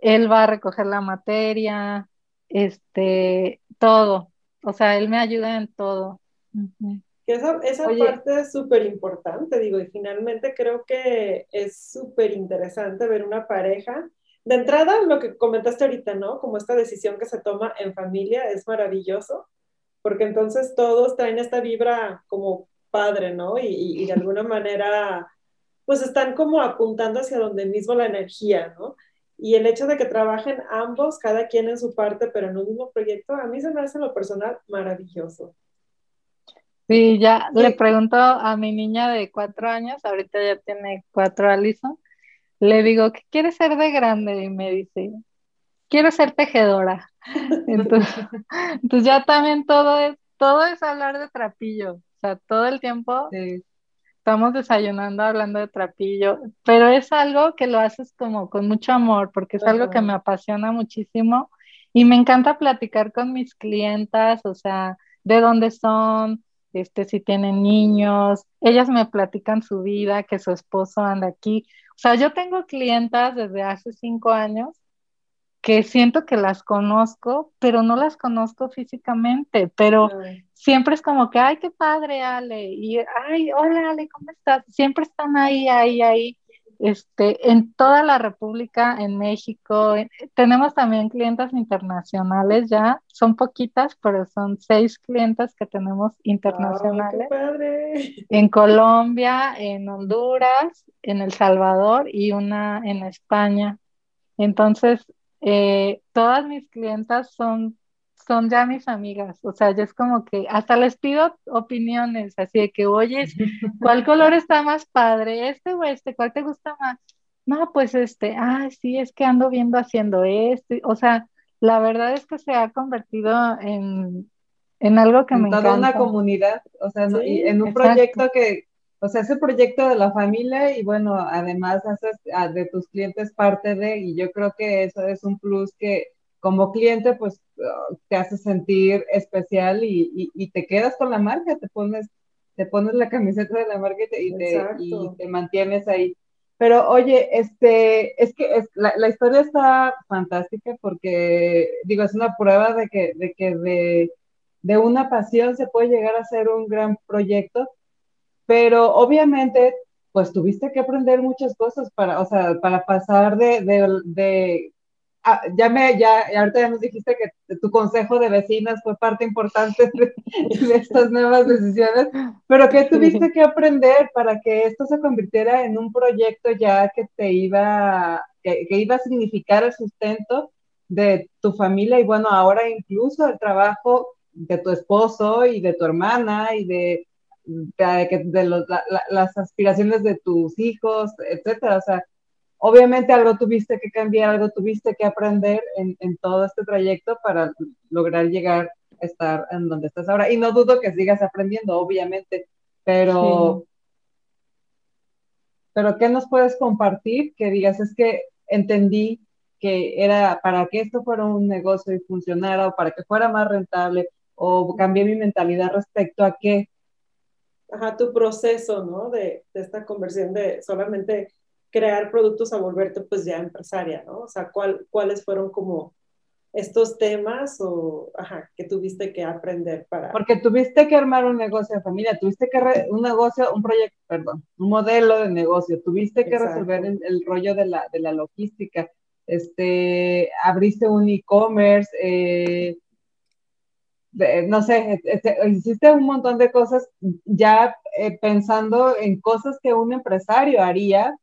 él va a recoger la materia, este, todo. O sea, él me ayuda en todo. Esa, esa parte es súper importante, digo, y finalmente creo que es súper interesante ver una pareja. De entrada, lo que comentaste ahorita, ¿no? Como esta decisión que se toma en familia es maravilloso, porque entonces todos traen esta vibra como padre, ¿no? Y, y, y de *laughs* alguna manera, pues están como apuntando hacia donde mismo la energía, ¿no? Y el hecho de que trabajen ambos, cada quien en su parte, pero en un mismo proyecto, a mí se me hace en lo personal maravilloso. Sí, ya le pregunto a mi niña de cuatro años, ahorita ya tiene cuatro Alison, le digo, ¿qué quieres ser de grande? Y me dice, quiero ser tejedora. *laughs* Entonces, *laughs* entonces ya también todo es, todo es hablar de trapillo, o sea, todo el tiempo estamos desayunando hablando de trapillo, pero es algo que lo haces como con mucho amor, porque es algo que me apasiona muchísimo y me encanta platicar con mis clientas, o sea, de dónde son, este, si tienen niños, ellas me platican su vida, que su esposo anda aquí. O sea, yo tengo clientas desde hace cinco años que siento que las conozco, pero no las conozco físicamente, pero siempre es como que, ay, qué padre, Ale, y, ay, hola, Ale, ¿cómo estás? Siempre están ahí, ahí, ahí este, en toda la República, en México. tenemos también clientes internacionales ya, son poquitas, pero son seis clientes que tenemos internacionales. En Colombia, en Honduras, en El Salvador y una en España. Entonces, eh, todas mis clientas son son ya mis amigas, o sea, ya es como que hasta les pido opiniones, así de que, oye, *laughs* ¿cuál color está más padre? ¿Este o este? ¿Cuál te gusta más? No, pues este, ah, sí, es que ando viendo haciendo este, o sea, la verdad es que se ha convertido en, en algo que me encanta. Toda una comunidad, o sea, en un proyecto que, o sea, ese proyecto de la familia y bueno, además haces de tus clientes parte de, y yo creo que eso es un plus que como cliente, pues te hace sentir especial y, te quedas con la marca, te pones, te pones la camiseta de la marca y te, mantienes ahí. Pero oye, este, es que la, historia está fantástica porque, digo, es una prueba de que, de, que de, de una pasión se puede llegar a ser un gran proyecto, pero obviamente pues tuviste que aprender muchas cosas para, o sea, para pasar de, de, Ah, ya me, ya, ahorita ya nos dijiste que tu consejo de vecinas fue parte importante de, estas nuevas decisiones, pero ¿qué tuviste que aprender para que esto se convirtiera en un proyecto ya que te iba, que, iba a significar el sustento de tu familia y bueno, ahora incluso el trabajo de tu esposo y de tu hermana y de, de, las aspiraciones de tus hijos, etcétera? O sea, obviamente algo tuviste que cambiar, algo tuviste que aprender en, todo este trayecto para lograr llegar a estar en donde estás ahora. Y no dudo que sigas aprendiendo, obviamente, pero, pero ¿qué nos puedes compartir? Que digas, es que entendí que era para que esto fuera un negocio y funcionara o para que fuera más rentable o cambié mi mentalidad respecto a qué. Ajá, tu proceso, ¿no? De, de esta conversión de solamente crear productos a volverte pues ya empresaria, ¿no? O sea, ¿cuál, ¿cuáles fueron como estos temas o, ajá, que tuviste que aprender para... Porque tuviste que armar un negocio de familia, tuviste que, un negocio, un proyecto, perdón, un modelo de negocio, tuviste que resolver el, rollo de la, de la logística, este, abriste un e-commerce, eh, no sé, hiciste un montón de cosas ya eh, pensando en cosas que un empresario haría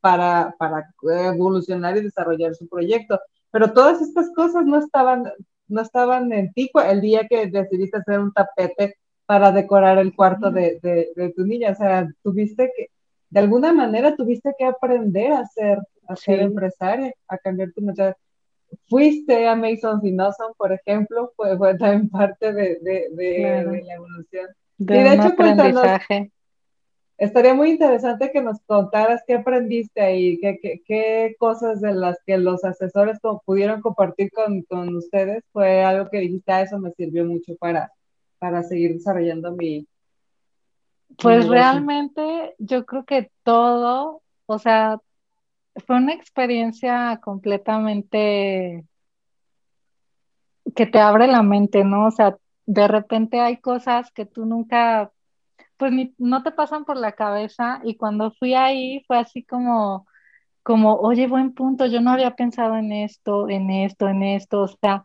para, para evolucionar y desarrollar su proyecto. Pero todas estas cosas no estaban, no estaban en ti el día que decidiste hacer un tapete para decorar el cuarto de, de, tu niña. O sea, tuviste que, de alguna manera tuviste que aprender a ser, a ser empresaria, a cambiar tu mentalidad. Fuiste a Mason y por ejemplo, fue, fue también parte de, de, de, la evolución. De, y de hecho, pues, aprendizaje. estaría muy interesante que nos contaras qué aprendiste ahí, qué, qué, qué cosas de las que los asesores pudieron compartir con, con, ustedes fue algo que dijiste, ah, eso me sirvió mucho para, para seguir desarrollando mi... Pues realmente yo creo que todo, o sea, fue una experiencia completamente que te abre la mente, ¿no? O sea, de repente hay cosas que tú nunca, pues no te pasan por la cabeza y cuando fui ahí fue así como, como, oye, buen punto, yo no había pensado en esto, en esto, en esto, o sea,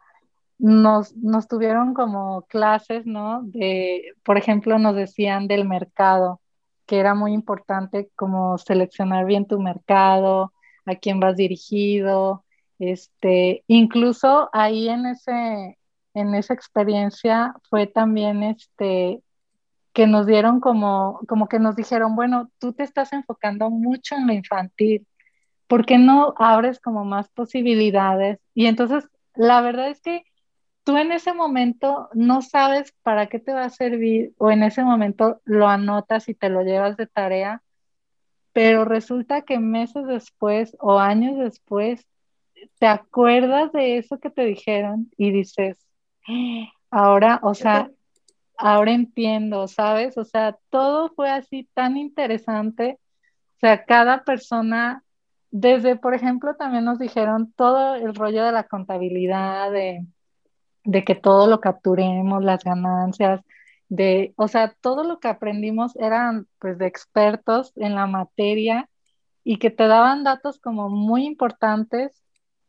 nos, nos tuvieron como clases, ¿no? De, por ejemplo, nos decían del mercado, que era muy importante como seleccionar bien tu mercado, a quién vas dirigido, este, incluso ahí en ese, en esa experiencia fue también este, que nos dieron como, como que nos dijeron, bueno, tú te estás enfocando mucho en lo infantil, ¿por qué no abres como más posibilidades? Y entonces, la verdad es que tú en ese momento no sabes para qué te va a servir o en ese momento lo anotas y te lo llevas de tarea, pero resulta que meses después o años después te acuerdas de eso que te dijeron y dices, ah, ahora, o sea, ahora entiendo, ¿sabes? O sea, todo fue así tan interesante. O sea, cada persona, desde, por ejemplo, también nos dijeron todo el rollo de la contabilidad, de, de que todo lo capturemos, las ganancias, de, o sea, todo lo que aprendimos eran pues de expertos en la materia y que te daban datos como muy importantes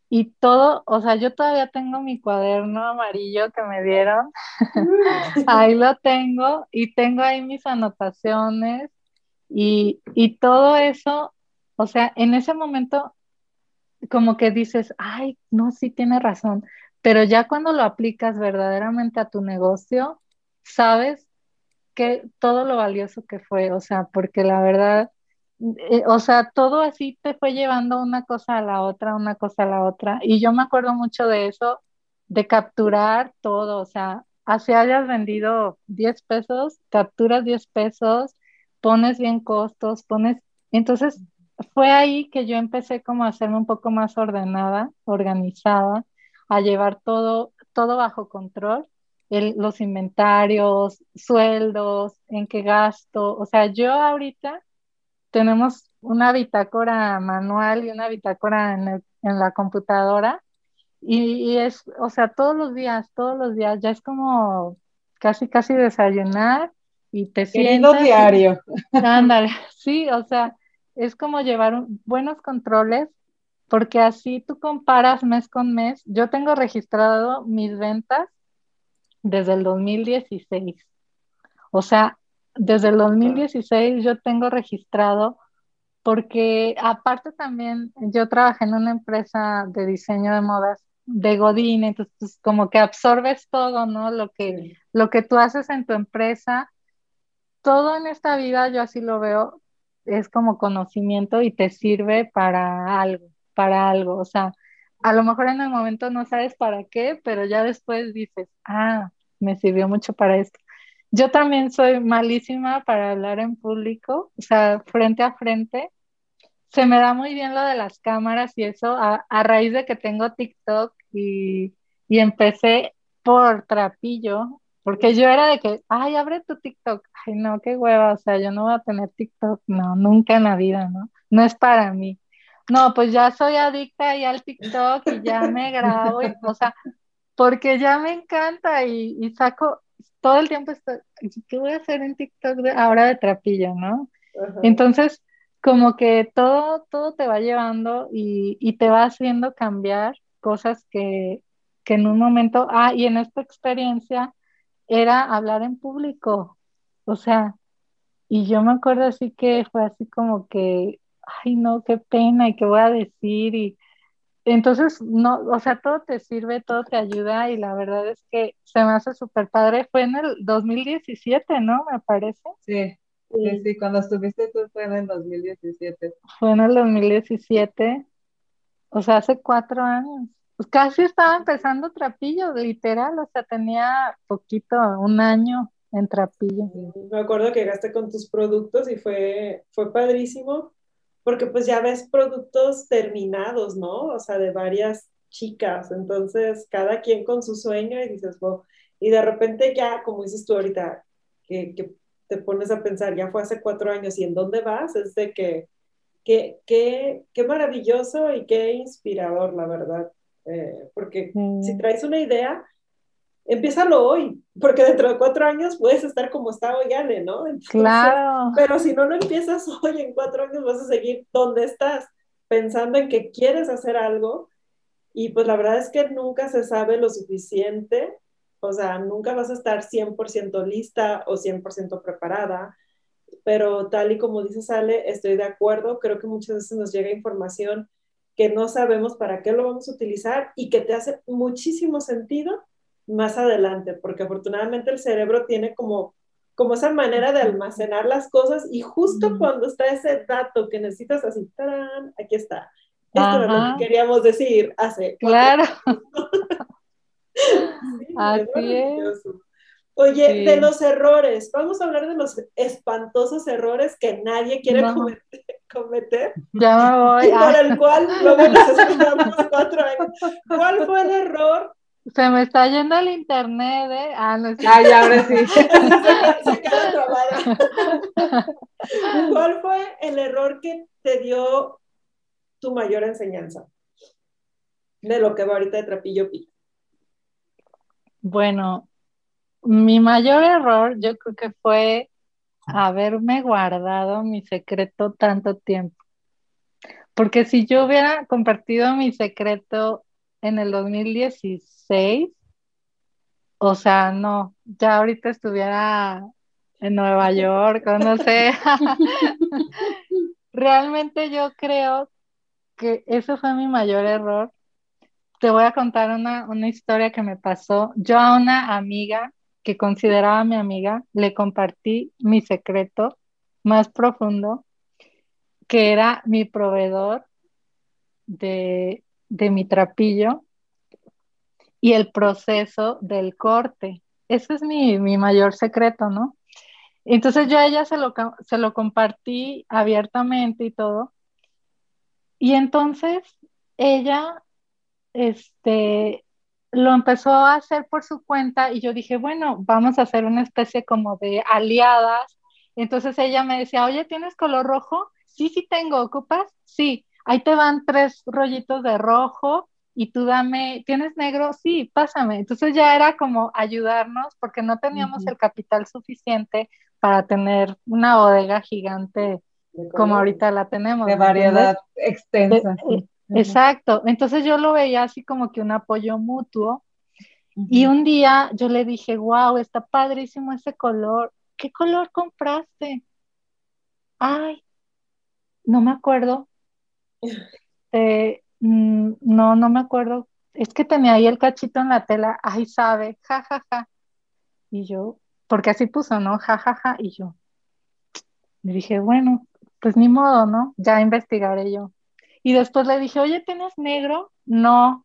y todo, o sea, yo todavía tengo mi cuaderno amarillo que me dieron, *laughs* ahí lo tengo y tengo ahí mis anotaciones y, y todo eso, o sea, en ese momento como que dices, ay, no, sí tiene razón, pero ya cuando lo aplicas verdaderamente a tu negocio, sabes que todo lo valioso que fue, o sea, porque la verdad, eh, o sea, todo así te fue llevando una cosa a la otra, una cosa a la otra, y yo me acuerdo mucho de eso, de capturar todo, o sea, así hayas vendido 10 pesos, capturas 10 pesos, pones bien costos, pones, entonces fue ahí que yo empecé como a hacerme un poco más ordenada, organizada, a llevar todo, todo bajo control los inventarios, sueldos, en qué gasto. O sea, yo ahorita tenemos una bitácora manual y una bitácora en, la computadora y, es, o sea, todos los días, todos los días, ya es como casi, casi desayunar y te sientas. diario. Ándale, *laughs* sí, o sea, es como llevar buenos controles porque así tú comparas mes con mes. Yo tengo registrado mis ventas desde el 2016. O sea, desde el 2016 yo tengo registrado porque aparte también yo trabajé en una empresa de diseño de modas de Godín, entonces pues, como que absorbes todo, ¿no? Lo que, lo que tú haces en tu empresa, todo en esta vida, yo así lo veo, es como conocimiento y te sirve para algo, para algo, o sea, a lo mejor en el momento no sabes para qué, pero ya después dices, ah, me sirvió mucho para esto. Yo también soy malísima para hablar en público, o sea, frente a frente. Se me da muy bien lo de las cámaras y eso a, raíz de que tengo TikTok y, y empecé por trapillo, porque yo era de que, ay, abre tu TikTok. Ay, no, qué hueva, o sea, yo no voy a tener TikTok, no, nunca en la vida, ¿no? No es para mí. No, pues ya soy adicta ahí al TikTok y ya me grabo, y, o sea, porque ya me encanta y, saco todo el tiempo, estoy, ¿qué voy a hacer en TikTok ahora de trapillo, no? Entonces, como que todo, todo te va llevando y, te va haciendo cambiar cosas que, que en un momento, ah, y en esta experiencia era hablar en público, o sea, y yo me acuerdo así que fue así como que, ay no, qué pena y qué voy a decir y entonces, no, o sea, todo te sirve, todo te ayuda y la verdad es que se me hace súper padre. Fue en el 2017, ¿no? Me parece. Sí, sí, sí, cuando estuviste tú fue en el 2017. Fue en el 2017, o sea, hace cuatro años. pues casi estaba empezando Trapillo, literal, o sea, tenía poquito, un año en Trapillo. Me acuerdo que llegaste con tus productos y fue, fue padrísimo, porque pues ya ves productos terminados, ¿no? O sea, de varias chicas, entonces cada quien con su sueño y dices, wow, y de repente ya, como dices tú ahorita, que, que te pones a pensar, ya fue hace cuatro años y en dónde vas, es de que, qué qué maravilloso y qué inspirador, la verdad. Eh, porque si traes una idea, empiézalo hoy, porque dentro de cuatro años puedes estar como está hoy Ale, ¿no? claro. Pero si no lo empiezas *laughs* hoy, en cuatro años vas a seguir donde estás, pensando en que quieres hacer algo, y pues la verdad es que nunca se sabe lo suficiente o sea, nunca vas a estar 100% lista o 100% preparada, pero tal y como dice Sale, estoy de acuerdo, creo que muchas veces nos llega información que no sabemos para qué lo vamos a utilizar y que te hace muchísimo sentido más adelante, porque afortunadamente el cerebro tiene como, como esa manera de almacenar las cosas y justo cuando está ese dato que necesitas así, ¡tarán! aquí está. Esto es lo que queríamos decir hace. Claro. *laughs* Así es. Oye, de los errores, vamos a hablar de los espantosos errores que nadie quiere *laughs* cometer, Ya me voy. Y por ah. el cual luego nos esperamos cuatro años. ¿Cuál fue el error? Se me está yendo el internet, ¿eh? Ah, no sé. Ay, ahora sí. *laughs* se, ¿Cuál fue el error que te dio tu mayor enseñanza? De lo que va ahorita de Trapillo Pi. Bueno, mi mayor error yo creo que fue haberme guardado mi secreto tanto tiempo. Porque si yo hubiera compartido mi secreto en el 2016, o sea, no, ya ahorita estuviera en Nueva York o no sé. *laughs* Realmente yo creo que ese fue mi mayor error te voy a contar una, historia que me pasó. Yo a una amiga que consideraba mi amiga, le compartí mi secreto más profundo, que era mi proveedor de, mi trapillo y el proceso del corte. Ese es mi, mayor secreto, ¿no? Entonces yo a ella se lo, se lo compartí abiertamente y todo. Y entonces ella este, lo empezó a hacer por su cuenta y yo dije, bueno, vamos a hacer una especie como de aliadas. Entonces ella me decía, oye, ¿tienes color rojo? Sí, sí tengo, ¿ocupas? Sí, ahí te van tres rollitos de rojo y tú dame, ¿tienes negro? Sí, pásame. Entonces ya era como ayudarnos porque no teníamos el capital suficiente para tener una bodega gigante como ahorita la tenemos. De variedad extensa. Exacto. Entonces yo lo veía así como que un apoyo mutuo. Y un día yo le dije, wow, está padrísimo ese color. ¿Qué color compraste? Ay, no me acuerdo. Eh, *laughs* mm, no, no me acuerdo. Es que tenía ahí el cachito en la tela. Ay, sabe, ja, ja, ja. Y yo, porque así puso, ¿no? Ja, ja, ja. Y yo, le dije, bueno, pues ni modo, ¿no? Ya investigaré yo. Y después le dije, oye, ¿tienes negro? No.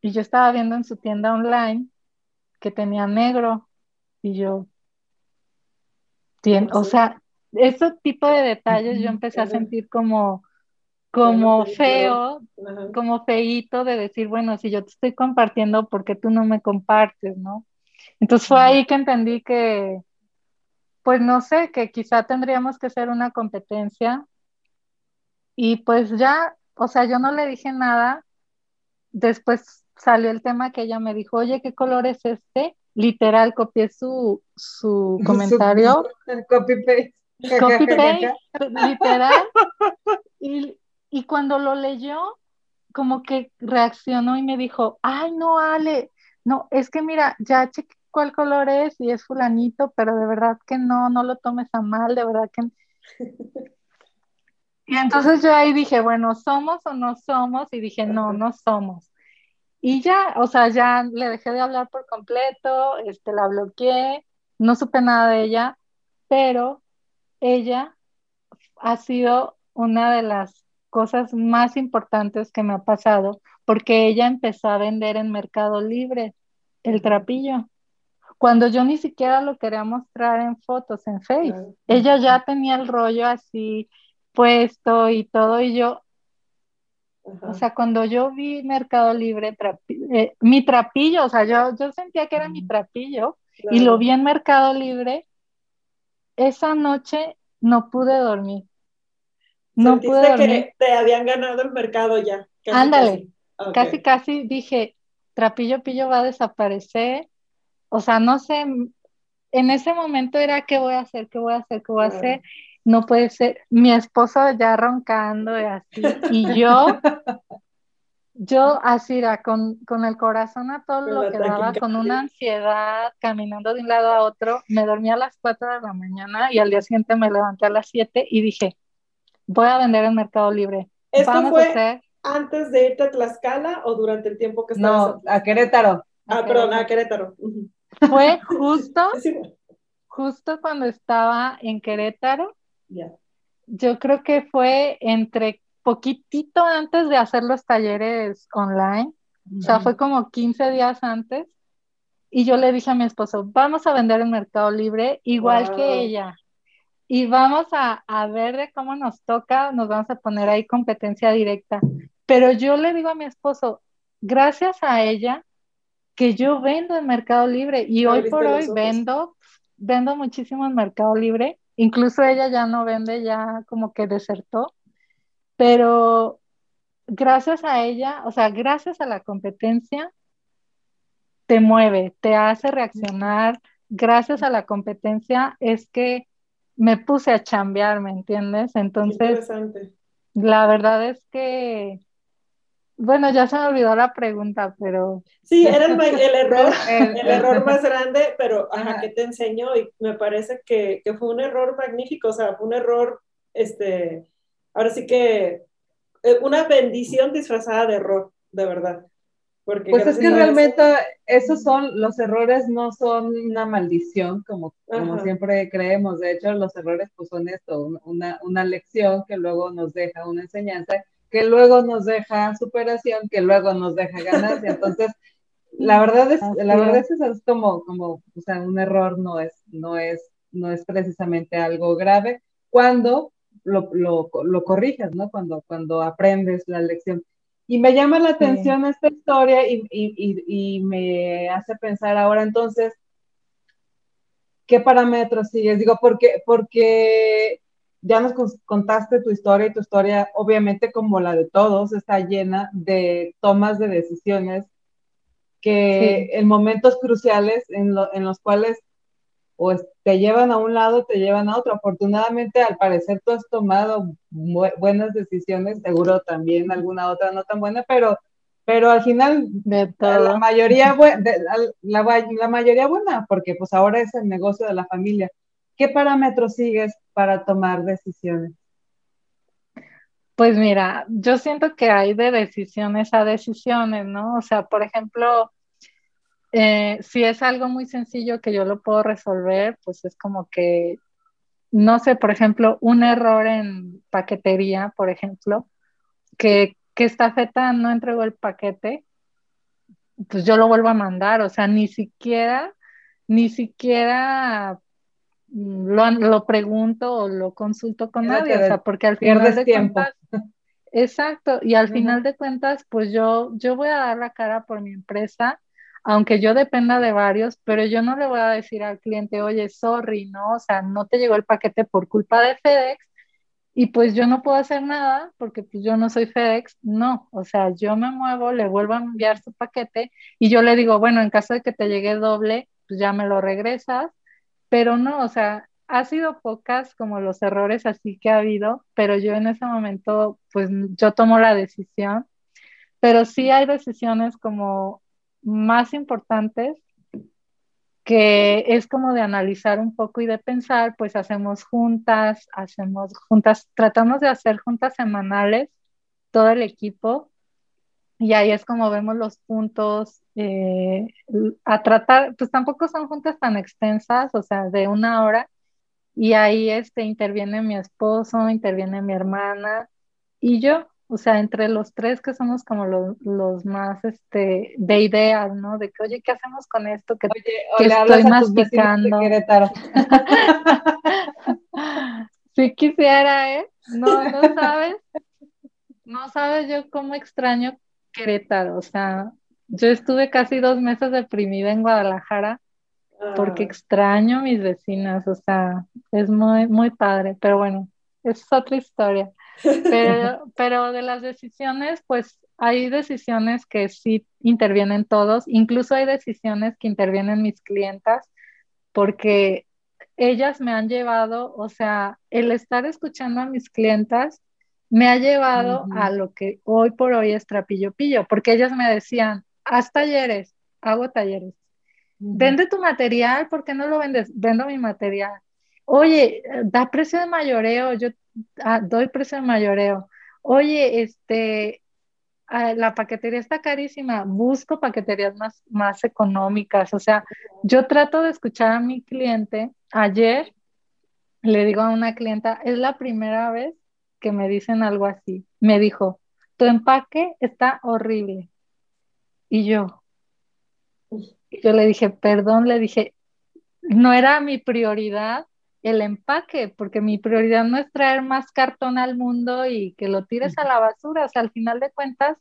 Y yo estaba viendo en su tienda online que tenía negro. Y yo, o sea, ese tipo de detalles yo empecé a sentir como, como feo, como feíto de decir, bueno, si yo te estoy compartiendo, ¿por qué tú no me compartes, no? Entonces fue ahí que entendí que, pues no sé, que quizá tendríamos que hacer una competencia y pues ya, o sea, yo no le dije nada. Después salió el tema que ella me dijo, oye, ¿qué color es este? Literal, copié su, su *laughs* comentario. *laughs* copy paste. Copy *laughs* paste, literal. Y, y cuando lo leyó, como que reaccionó y me dijo, ay, no, Ale, no, es que mira, ya chequé cuál color es y es fulanito, pero de verdad que no, no lo tomes a mal, de verdad que *laughs* y entonces yo ahí dije, bueno, ¿somos o no somos? Y dije, no, no somos. Y ya, o sea, ya le dejé de hablar por completo, este, la bloqueé, no supe nada de ella, pero ella ha sido una de las cosas más importantes que me ha pasado, porque ella empezó a vender en Mercado Libre el trapillo. Cuando yo ni siquiera lo quería mostrar en fotos en Facebook, ella ya tenía el rollo así puesto y todo, y yo, o sea, cuando yo vi Mercado Libre, eh, mi trapillo, o sea, yo, yo sentía que era mi trapillo y lo vi en Mercado Libre, esa noche no pude dormir. No pude dormir. que te habían ganado el mercado ya. Ándale, casi. casi, dije, Trapillo Pillo va a desaparecer. O sea, no sé, en ese momento era, ¿qué voy a hacer? ¿Qué voy a hacer? ¿Qué voy a hacer? No puede ser. Mi esposo ya roncando y así. Y yo, *laughs* yo así era, con, con el corazón a todo lo que daba, con una ansiedad, caminando de un lado a otro. Me dormí a las 4 de la mañana y al día siguiente me levanté a las 7 y dije, voy a vender en Mercado Libre. ¿Esto fue antes de irte a Tlaxcala o durante el tiempo que estabas? No, a Querétaro. Ah, perdón, a Querétaro. Fue *laughs* justo, justo cuando estaba en Querétaro. Yo creo que fue entre poquitito antes de hacer los talleres online, o sea, fue como 15 días antes, y yo le dije a mi esposo, vamos a vender en Mercado Libre igual que ella, y vamos a, ver de cómo nos toca, nos vamos a poner ahí competencia directa. Pero yo le digo a mi esposo, gracias a ella, que yo vendo en Mercado Libre y hoy por hoy vendo, vendo muchísimo en Mercado Libre. Incluso ella ya no vende, ya como que desertó. Pero gracias a ella, o sea, gracias a la competencia, te mueve, te hace reaccionar. Gracias a la competencia es que me puse a chambear, ¿me entiendes? Entonces, la verdad es que, bueno, ya se me olvidó la pregunta, pero... Sí, era *laughs* el, error, el, error más grande, pero ajá, que te enseñó y me parece que, que, fue un error magnífico, o sea, fue un error, este, ahora sí que, eh, una bendición disfrazada de error, de verdad pues es que realmente esos son, los errores no son una maldición como, como siempre creemos, de hecho los errores pues son esto, una, una lección que luego nos deja una enseñanza, que luego nos deja superación, que luego nos deja ganancia, entonces la *laughs* verdad es, la verdad es, es como, como, o sea, un error no es, no es, no es precisamente algo grave cuando lo, lo, lo corriges, ¿no? Cuando, cuando aprendes la lección. Y me llama la atención esta historia y, y, y, me hace pensar ahora entonces, ¿qué parámetros sigues? Digo, porque, porque ya nos contaste tu historia y tu historia, obviamente como la de todos, está llena de tomas de decisiones que en momentos cruciales en, en los cuales o te llevan a un lado, te llevan a otro. Afortunadamente, al parecer tú has tomado buenas decisiones, seguro también alguna otra no tan buena, pero, pero al final de la mayoría la, la, mayoría buena, porque pues ahora es el negocio de la familia. ¿Qué parámetros sigues para tomar decisiones? Pues mira, yo siento que hay de decisiones a decisiones, ¿no? O sea, por ejemplo, eh, si es algo muy sencillo que yo lo puedo resolver, pues es como que, no sé, por ejemplo, un error en paquetería, por ejemplo, que, que esta feta no entregó el paquete, pues yo lo vuelvo a mandar, o sea, ni siquiera, ni siquiera mm, lo, lo pregunto o lo consulto con nadie, o sea, porque al final de tiempo. cuentas, *laughs* exacto, y al final de cuentas, pues yo, yo voy a dar la cara por mi empresa aunque yo dependa de varios, pero yo no le voy a decir al cliente, oye, sorry, ¿no? O sea, no te llegó el paquete por culpa de FedEx y pues yo no puedo hacer nada porque pues yo no soy FedEx, no, o sea, yo me muevo, le vuelvo a enviar su paquete y yo le digo, bueno, en caso de que te llegue doble, pues ya me lo regresas, pero no, o sea, ha sido pocas como los errores así que ha habido, pero yo en ese momento, pues yo tomo la decisión, pero sí hay decisiones como más importantes que es como de analizar un poco y de pensar, pues hacemos juntas, hacemos juntas, tratamos de hacer juntas semanales, todo el equipo, y ahí es como vemos los puntos eh, a tratar, pues tampoco son juntas tan extensas, o sea, de una hora, y ahí este, interviene mi esposo, interviene mi hermana, y yo, o sea, entre los tres que somos como los, más este, de ideas, ¿no? De que, oye, ¿qué hacemos con esto? Que, oye, estoy masticando. si *laughs* quisiera, ¿eh? No, no sabes. No sabes yo cómo extraño Querétaro. O sea, yo estuve casi dos meses deprimida en Guadalajara porque ah. extraño a mis vecinas. O sea, es muy, muy padre. Pero bueno, es otra historia. Pero, pero de las decisiones, pues hay decisiones que sí intervienen todos, incluso hay decisiones que intervienen mis clientas, porque ellas me han llevado, o sea, el estar escuchando a mis clientas me ha llevado a lo que hoy por hoy es trapillo pillo, porque ellas me decían, haz talleres, hago talleres. Vende tu material, ¿por qué no lo vendes? Vendo mi material. Oye, da precio de mayoreo, yo ah, doy precio de mayoreo. Oye, este, ah, la paquetería está carísima, busco paqueterías más, más económicas. O sea, yo trato de escuchar a mi cliente. Ayer le digo a una clienta, es la primera vez que me dicen algo así. Me dijo, tu empaque está horrible. Y yo, yo le dije, perdón, le dije, no era mi prioridad el empaque, porque mi prioridad no es traer más cartón al mundo y que lo tires a la basura, o sea, al final de cuentas,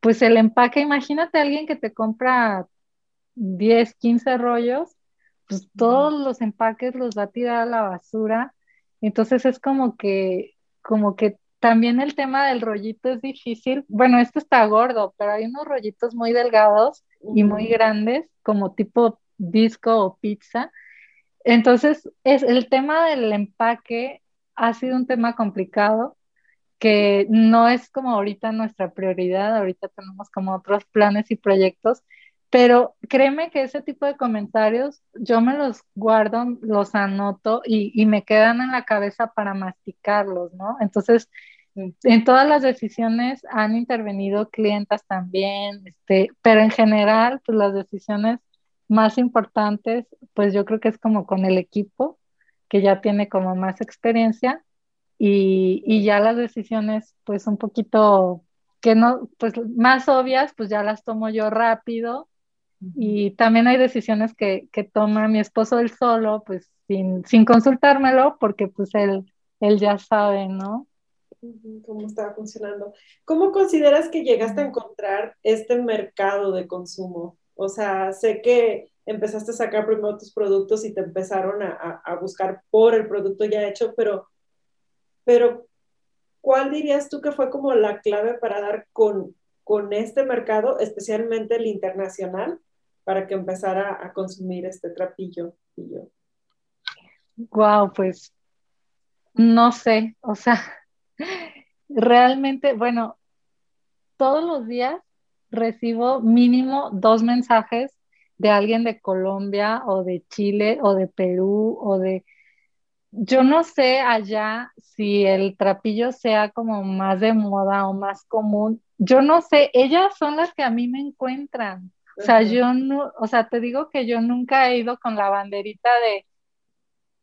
pues el empaque, imagínate a alguien que te compra 10, 15 rollos, pues todos los empaques los va a tirar a la basura, entonces es como que, como que también el tema del rollito es difícil, bueno, este está gordo, pero hay unos rollitos muy delgados y muy grandes, como tipo disco o pizza, entonces, es, el tema del empaque ha sido un tema complicado que no es como ahorita nuestra prioridad, ahorita tenemos como otros planes y proyectos, pero créeme que ese tipo de comentarios yo me los guardo, los anoto y, y me quedan en la cabeza para masticarlos, ¿no? Entonces, en todas las decisiones han intervenido clientas también, este, pero en general, pues las decisiones más importantes, pues yo creo que es como con el equipo, que ya tiene como más experiencia y, ya las decisiones, pues un poquito que no, pues más obvias, pues ya las tomo yo rápido. Y también hay decisiones que, que toma mi esposo él solo, pues sin, sin consultármelo, porque pues él, él ya sabe, ¿no? cómo estaba funcionando. ¿Cómo consideras que llegaste a encontrar este mercado de consumo? O sea, sé que empezaste a sacar primero tus productos y te empezaron a, buscar por el producto ya hecho, pero, pero ¿cuál dirías tú que fue como la clave para dar con, con este mercado, especialmente el internacional, para que empezara a consumir este trapillo? Wow, pues no sé, o sea, *laughs* realmente, bueno, todos los días recibo mínimo dos mensajes de alguien de Colombia o de Chile o de Perú o de... Yo no sé allá si el trapillo sea como más de moda o más común. Yo no sé, ellas son las que a mí me encuentran. O sea, yo no, o sea, te digo que yo nunca he ido con la banderita de,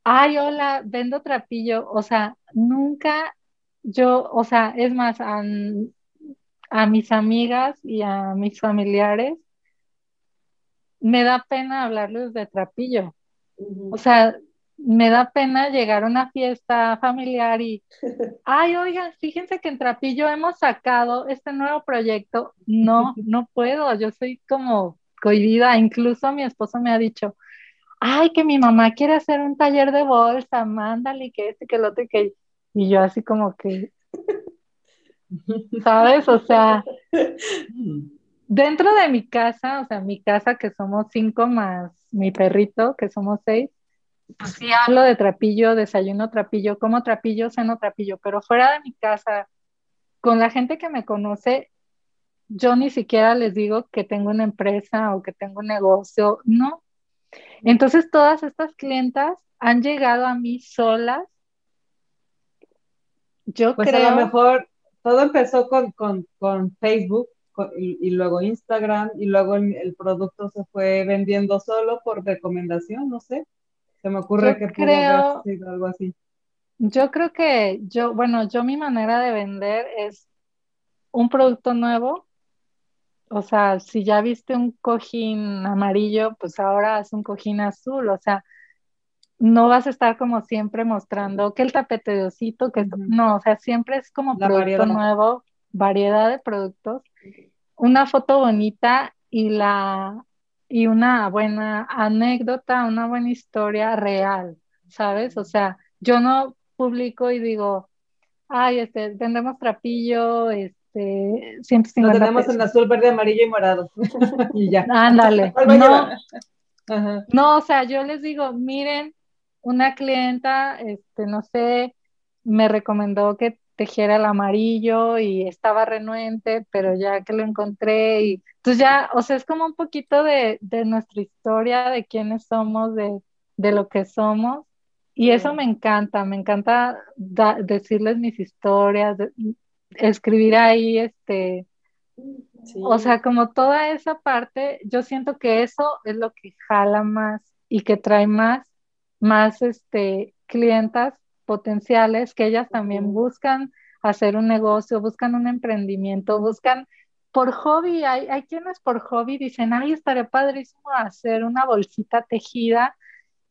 ay, hola, vendo trapillo. O sea, nunca yo, o sea, es más, a, a mis amigas y a mis familiares, me da pena hablarles de trapillo. O sea, me da pena llegar a una fiesta familiar y, *laughs* ay, oigan, fíjense que en Trapillo hemos sacado este nuevo proyecto. No, no puedo, yo soy como cohibida. Incluso mi esposo me ha dicho, ay, que mi mamá quiere hacer un taller de bolsa, mándale, que este, que el otro, que... Y yo así como que, *laughs* ¿sabes? O sea, dentro de mi casa, o sea, mi casa que somos cinco más mi perrito, que somos seis, pues sí hablo de trapillo, desayuno trapillo, como trapillo, ceno trapillo, pero fuera de mi casa, con la gente que me conoce, yo ni siquiera les digo que tengo una empresa o que tengo un negocio, no. Entonces todas estas clientas han llegado a mí solas. Yo pues creo... a lo mejor todo empezó con, con, Facebook y, luego Instagram y luego el, producto se fue vendiendo solo por recomendación, no sé. Se me ocurre que creo, algo así. Yo creo que yo, bueno, yo mi manera de vender es un producto nuevo. O sea, si ya viste un cojín amarillo, pues ahora es un cojín azul. O sea, no vas a estar como siempre mostrando que el tapete de osito, que no, o sea, siempre es como producto nuevo, variedad de productos, una foto bonita y la y una buena anécdota, una buena historia real, ¿sabes? O sea, yo no publico y digo, ay, este, vendemos trapillo, este, 150 Lo tenemos en azul, verde, amarillo y morado. *laughs* y ya. Ándale. *laughs* no, no, o sea, yo les digo, miren, una clienta, este, no sé, me recomendó que tejiera el amarillo y estaba renuente, pero ya que lo encontré y entonces ya, o sea, es como un poquito de, nuestra historia, de quiénes somos, de, lo que somos. Y eso me encanta, me encanta decirles mis historias, escribir ahí, este, o sea, como toda esa parte, yo siento que eso es lo que jala más y que trae más más este, clientas potenciales que ellas también buscan hacer un negocio, buscan un emprendimiento, buscan por hobby, hay, hay quienes por hobby dicen, ay, estaría padrísimo hacer una bolsita tejida,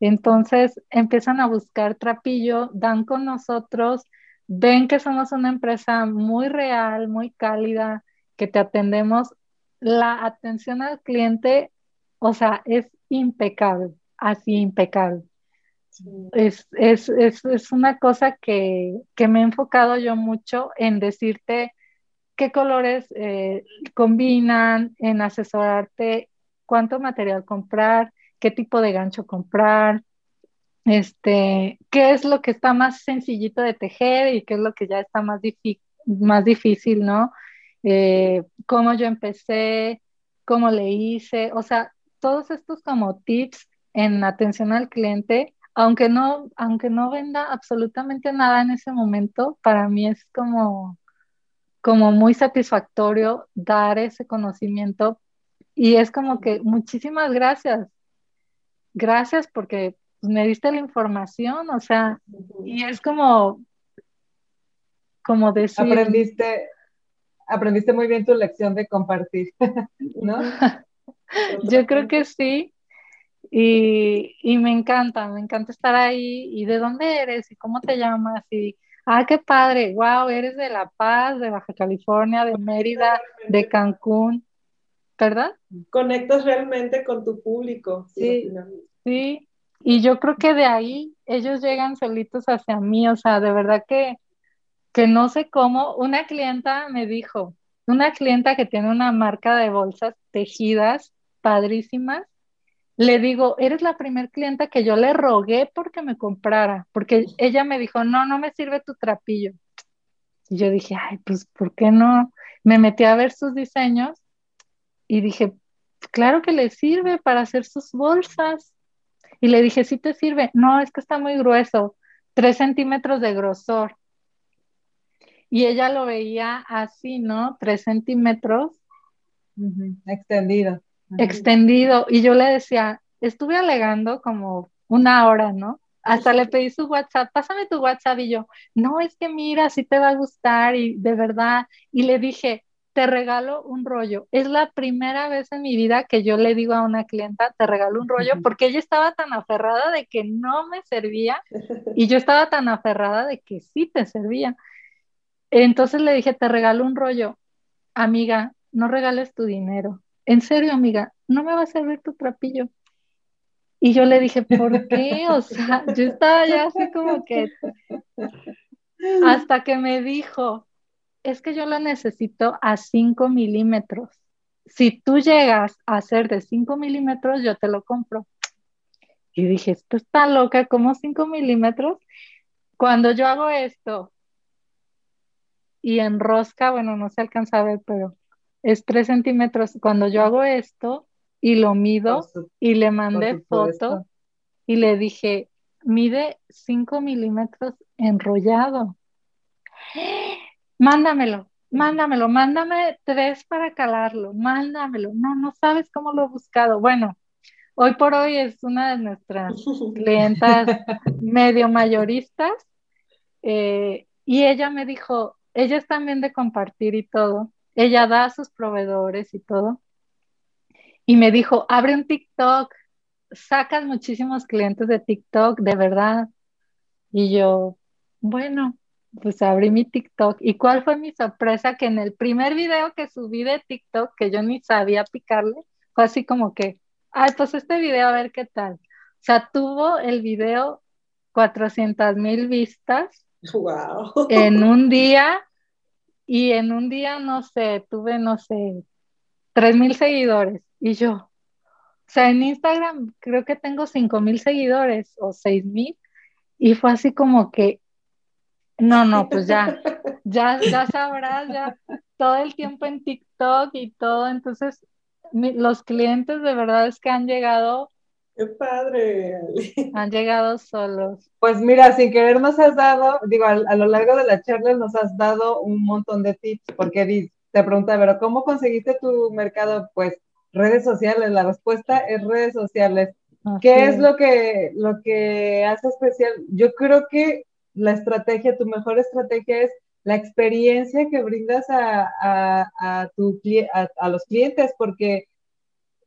entonces empiezan a buscar trapillo, dan con nosotros, ven que somos una empresa muy real, muy cálida, que te atendemos, la atención al cliente, o sea, es impecable, así impecable. Es, es, es, es, una cosa que, que, me he enfocado yo mucho en decirte qué colores eh, combinan, en asesorarte cuánto material comprar, qué tipo de gancho comprar, este, qué es lo que está más sencillito de tejer y qué es lo que ya está más, más difícil, ¿no? Eh, cómo yo empecé, cómo le hice, o sea, todos estos como tips en atención al cliente aunque no, aunque no venda absolutamente nada en ese momento, para mí es como, como muy satisfactorio dar ese conocimiento. Y es como que muchísimas gracias. Gracias porque me diste la información, o sea, y es como, como decir... Aprendiste, aprendiste muy bien tu lección de compartir, *laughs* ¿no? *laughs* Yo creo que sí, y, y, me encanta, me encanta estar ahí. ¿Y de dónde eres? ¿Y cómo te llamas? Y, ah, qué padre, wow, eres de La Paz, de Baja California, de Mérida, de Cancún, ¿verdad? Conectas realmente con tu público. Sí, sí. Y yo creo que de ahí ellos llegan solitos hacia mí, o sea, de verdad que, que no sé cómo. Una clienta me dijo, una clienta que tiene una marca de bolsas tejidas padrísimas, le digo, eres la primer clienta que yo le rogué porque me comprara, porque ella me dijo, no, no me sirve tu trapillo. Y yo dije, ay, pues, ¿por qué no? Me metí a ver sus diseños y dije, claro que le sirve para hacer sus bolsas. Y le dije, sí te sirve. No, es que está muy grueso, tres centímetros de grosor. Y ella lo veía así, ¿no? Tres centímetros. Extendido extendido. Y yo le decía, estuve alegando como una hora, ¿no? Hasta le pedí su WhatsApp, pásame tu WhatsApp y yo, no, es que mira, sí te va a gustar y de verdad. Y le dije, te regalo un rollo. Es la primera vez en mi vida que yo le digo a una clienta, te regalo un rollo, porque ella estaba tan aferrada de que no me servía y yo estaba tan aferrada de que sí te servía. Entonces le dije, te regalo un rollo. Amiga, no regales tu dinero en serio, amiga, no me va a servir tu trapillo. Y yo le dije, ¿por qué? O sea, yo estaba ya así como que, hasta que me dijo, es que yo lo necesito a 5 milímetros. Si tú llegas a hacer de 5 milímetros, yo te lo compro. Y dije, esto está loca, ¿cómo 5 milímetros? Cuando yo hago esto y enrosca, bueno, no se alcanza a ver, pero es tres centímetros. Cuando yo hago esto y lo mido y le mandé foto y le dije, mide cinco milímetros enrollado. Mándamelo, mándamelo, mándame tres para calarlo, mándamelo. No, no sabes cómo lo he buscado. Bueno, hoy por hoy es una de nuestras clientas *laughs* medio mayoristas eh, y ella me dijo, ella es también de compartir y todo, ella da a sus proveedores y todo, y me dijo, abre un TikTok, sacas muchísimos clientes de TikTok, de verdad. Y yo, bueno, pues abrí mi TikTok. ¿Y cuál fue mi sorpresa? Que en el primer video que subí de TikTok, que yo ni sabía picarle, fue así como que, ay, pues este video a ver qué tal. O sea, tuvo el video 400 mil vistas *laughs* wow. en un día y en un día, no sé, tuve, no sé, 3 mil seguidores. Y yo, o sea, en Instagram creo que tengo 5 mil seguidores o 6 mil. Y fue así como que, no, no, pues ya, ya, ya sabrás, ya todo el tiempo en TikTok y todo. Entonces, los clientes de verdad es que han llegado. ¡Qué padre! *laughs* Han llegado solos. Pues mira, sin querer nos has dado, digo, a, a lo largo de la charla nos has dado un montón de tips, porque te pregunta, pero ¿cómo conseguiste tu mercado? Pues redes sociales, la respuesta es redes sociales. ¿Qué es lo que, lo que hace especial? Yo creo que la estrategia, tu mejor estrategia es la experiencia que brindas a, a, tu, a, los clientes, porque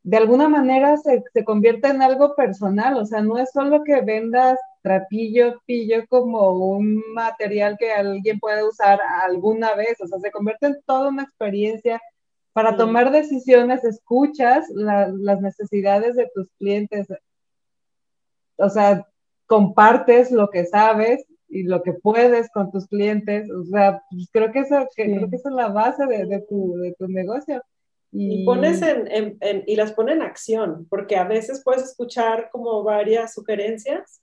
de alguna manera se, se, convierte en algo personal, o sea, no es solo que vendas trapillo, pillo como un material que alguien puede usar alguna vez, o sea, se convierte en toda una experiencia. Para tomar decisiones, escuchas las necesidades de tus clientes, o sea, compartes lo que sabes y lo que puedes con tus clientes, o sea, pues creo, que eso, creo que esa es la base de, de, tu, de tu negocio. Y, pones en, en, en, y las pone en acción, porque a veces puedes escuchar como varias sugerencias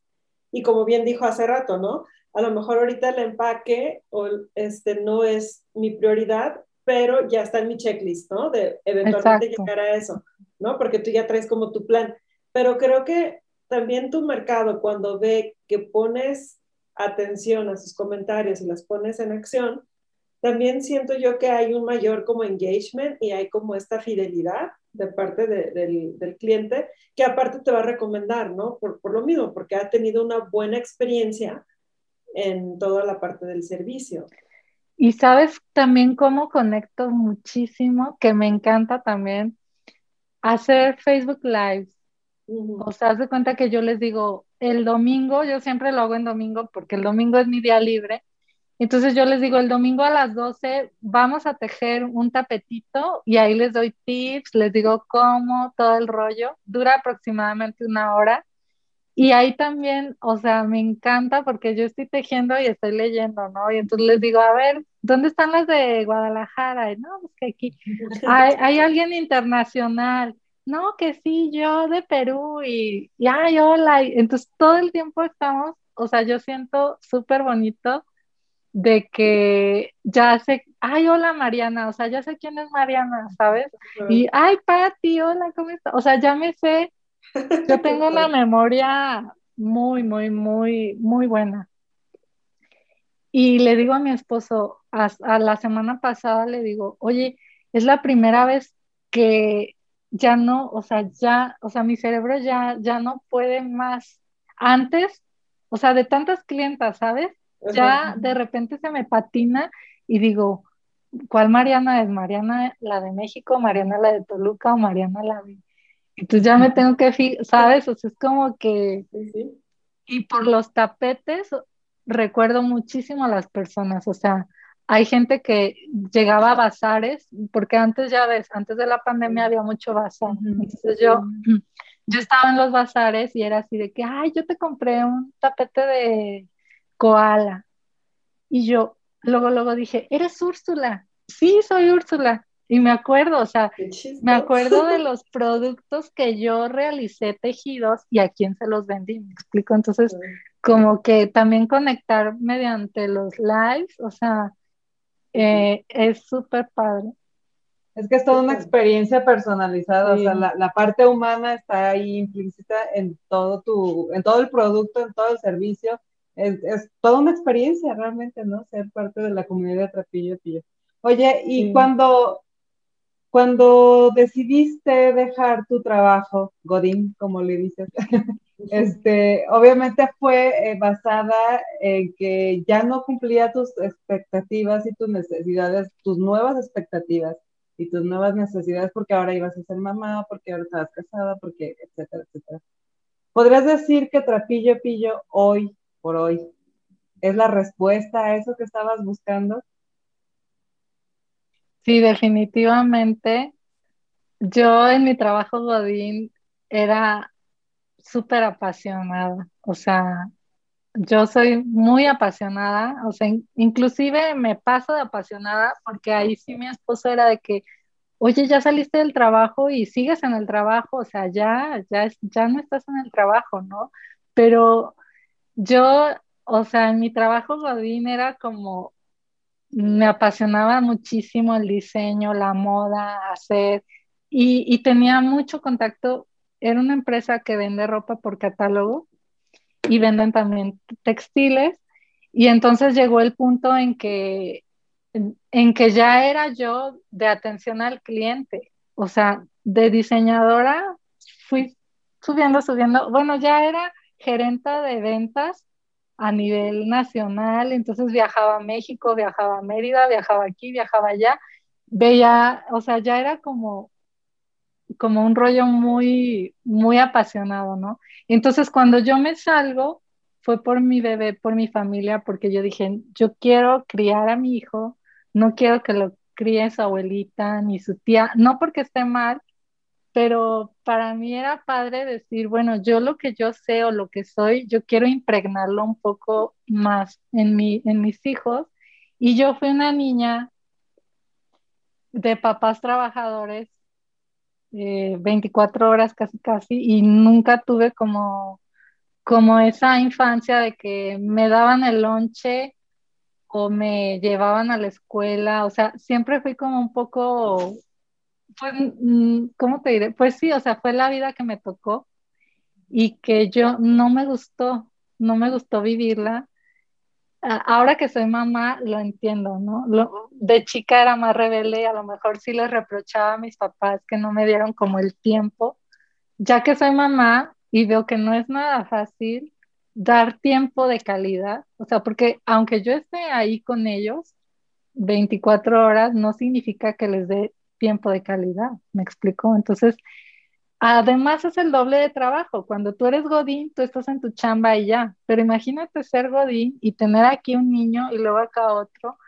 y como bien dijo hace rato, ¿no? A lo mejor ahorita el empaque o este, no es mi prioridad, pero ya está en mi checklist, ¿no? De eventualmente Exacto. llegar a eso, ¿no? Porque tú ya traes como tu plan. Pero creo que también tu mercado, cuando ve que pones atención a sus comentarios y las pones en acción, también siento yo que hay un mayor como engagement y hay como esta fidelidad de parte de, del, del, cliente, que aparte te va a recomendar, ¿no? Por, por, lo mismo, porque ha tenido una buena experiencia en toda la parte del servicio. Y sabes también cómo conecto muchísimo, que me encanta también hacer Facebook Live. O sea, haz de cuenta que yo les digo, el domingo, yo siempre lo hago en domingo porque el domingo es mi día libre, entonces yo les digo, el domingo a las 12 vamos a tejer un tapetito y ahí les doy tips, les digo cómo, todo el rollo. Dura aproximadamente una hora. Y ahí también, o sea, me encanta porque yo estoy tejiendo y estoy leyendo, ¿no? Y entonces les digo, a ver, ¿dónde están las de Guadalajara? Y no, pues que aquí *laughs* hay, hay alguien internacional. No, que sí, yo de Perú y, y ay, hola. Y entonces todo el tiempo estamos, o sea, yo siento súper bonito de que ya sé, ay, hola Mariana, o sea, ya sé quién es Mariana, ¿sabes? Y, ay, Pati, hola, ¿cómo estás? O sea, ya me sé, yo *laughs* tengo una memoria muy, muy, muy, muy buena. Y le digo a mi esposo, a, a, la semana pasada le digo, oye, es la primera vez que ya no, o sea, ya, o sea, mi cerebro ya, ya no puede más. Antes, o sea, de tantas clientas, ¿sabes? Ya de repente se me patina y digo, ¿cuál Mariana es? ¿Mariana la de México, Mariana la de Toluca o Mariana la de... Entonces ya me tengo que fijar, ¿sabes? O sea, es como que... Y por los tapetes recuerdo muchísimo a las personas, o sea, hay gente que llegaba a bazares, porque antes ya ves, antes de la pandemia había mucho bazar. Entonces yo, *clears throat* yo estaba en los bazares y era así de que, ay, yo te compré un tapete de koala. Y yo luego, luego dije, ¿eres Úrsula? Sí, soy Úrsula. Y me acuerdo, o sea, me acuerdo de los productos que yo realicé tejidos y a quién se los vendí, me explico. Entonces, como que también conectar mediante los lives, o sea, eh, es súper padre. Es que es toda una experiencia personalizada, o sea, la, la, parte humana está ahí implícita en todo tu, en todo el producto, en todo el servicio, es, toda una experiencia realmente, ¿no? Ser parte de la comunidad de Trapillo Pillo. Oye, y cuando, cuando decidiste dejar tu trabajo, Godín, como le dices, *laughs* Este, obviamente fue eh, basada en que ya no cumplía tus expectativas y tus necesidades, tus nuevas expectativas y tus nuevas necesidades porque ahora ibas a ser mamá, porque ahora estabas casada, porque etcétera, etcétera. ¿Podrías decir que Trapillo Pillo hoy por hoy es la respuesta a eso que estabas buscando? Sí, definitivamente. Yo en mi trabajo Godín era súper apasionada, o sea, yo soy muy apasionada, o sea, inclusive me paso de apasionada porque ahí sí mi esposo era de que, oye, ya saliste del trabajo y sigues en el trabajo, o sea, ya, ya, ya no estás en el trabajo, ¿no? Pero yo, o sea, en mi trabajo Godín era como, me apasionaba muchísimo el diseño, la moda, hacer, y, y tenía mucho contacto, era una empresa que vende ropa por catálogo y venden también textiles. Y entonces llegó el punto en que, en, que ya era yo de atención al cliente, o sea, de diseñadora fui subiendo, subiendo, bueno, ya era gerenta de ventas a nivel nacional, entonces viajaba a México, viajaba a Mérida, viajaba aquí, viajaba allá, veía, o sea, ya era como como un rollo muy, muy apasionado, ¿no? Entonces, cuando yo me salgo, fue por mi bebé, por mi familia, porque yo dije, yo quiero criar a mi hijo, no quiero que lo críe su abuelita ni su tía, no porque esté mal, pero para mí era padre decir, bueno, yo lo que yo sé o lo que soy, yo quiero impregnarlo un poco más en, mi, en mis hijos. Y yo fui una niña de papás trabajadores 24 eh, horas casi casi y nunca tuve como, como esa infancia de que me daban el lonche o me llevaban a la escuela, o sea, siempre fui como un poco, pues, ¿cómo te diré? Pues sí, o sea, fue la vida que me tocó y que yo no me gustó, no me gustó vivirla ahora que soy mamá, lo entiendo, ¿no? de chica era más rebelde a lo mejor sí les reprochaba a mis papás que no me dieron como el tiempo. Ya que soy mamá y veo que no es nada fácil dar tiempo de calidad, o sea, porque aunque yo esté ahí con ellos 24 horas, no significa que les dé tiempo de calidad, ¿me explico? Entonces, Además es el doble de trabajo. Cuando tú eres Godín, tú estás en tu chamba y ya. Pero imagínate ser Godín y tener aquí un niño y luego acá otro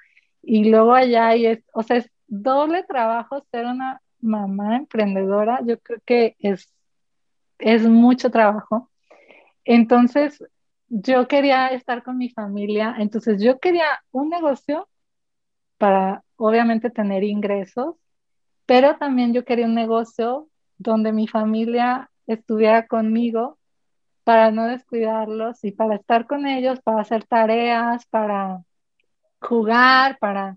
y luego allá y es, o sea, es doble trabajo ser una mamá emprendedora. Yo creo que es, es mucho trabajo. Entonces, yo quería estar con mi familia. Entonces, yo quería un negocio para, obviamente, tener ingresos, pero también yo quería un negocio donde mi familia estuviera conmigo para no descuidarlos y para estar con ellos, para hacer tareas, para jugar, para...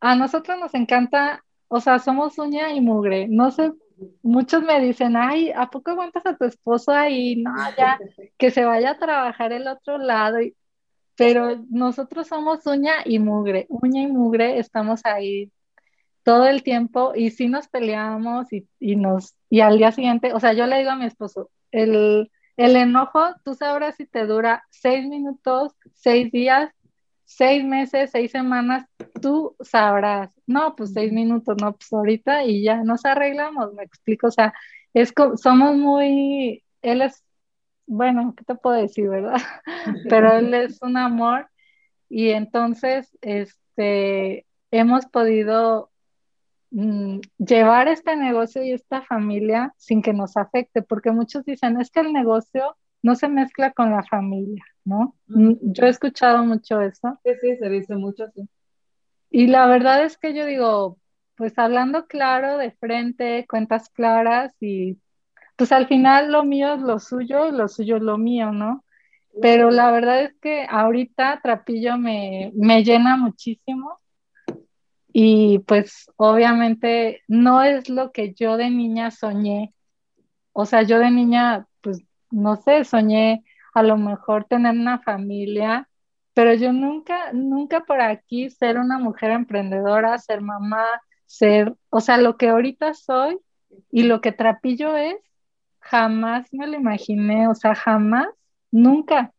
A nosotros nos encanta, o sea, somos uña y mugre. No sé, muchos me dicen, ay, ¿a poco aguantas a tu esposo ahí? No, ya, que se vaya a trabajar el otro lado. Pero nosotros somos uña y mugre, uña y mugre, estamos ahí todo el tiempo y sí nos peleamos y, nos, y al día siguiente, o sea, yo le digo a mi esposo, el, el enojo, tú sabrás si te dura seis minutos, seis días, seis meses, seis semanas, tú sabrás. No, pues seis minutos, no, pues ahorita y ya nos arreglamos, me explico, o sea, es somos muy, él es, bueno, ¿qué te puedo decir, verdad? *laughs* Pero él es un amor y entonces, este, hemos podido Mm, llevar este negocio y esta familia sin que nos afecte, porque muchos dicen, es que el negocio no se mezcla con la familia, ¿no? Mm, yo he escuchado mucho eso. Sí, sí, se dice mucho así. Y la verdad es que yo digo, pues hablando claro, de frente, cuentas claras y pues al final lo mío es lo suyo y lo suyo es lo mío, ¿no? Pero la verdad es que ahorita Trapillo me, me llena muchísimo y pues obviamente no es lo que yo de niña soñé. O sea, yo de niña, pues no sé, soñé a lo mejor tener una familia, pero yo nunca, nunca por aquí ser una mujer emprendedora, ser mamá, ser, o sea, lo que ahorita soy y lo que Trapillo es, jamás me lo imaginé, o sea, jamás, nunca.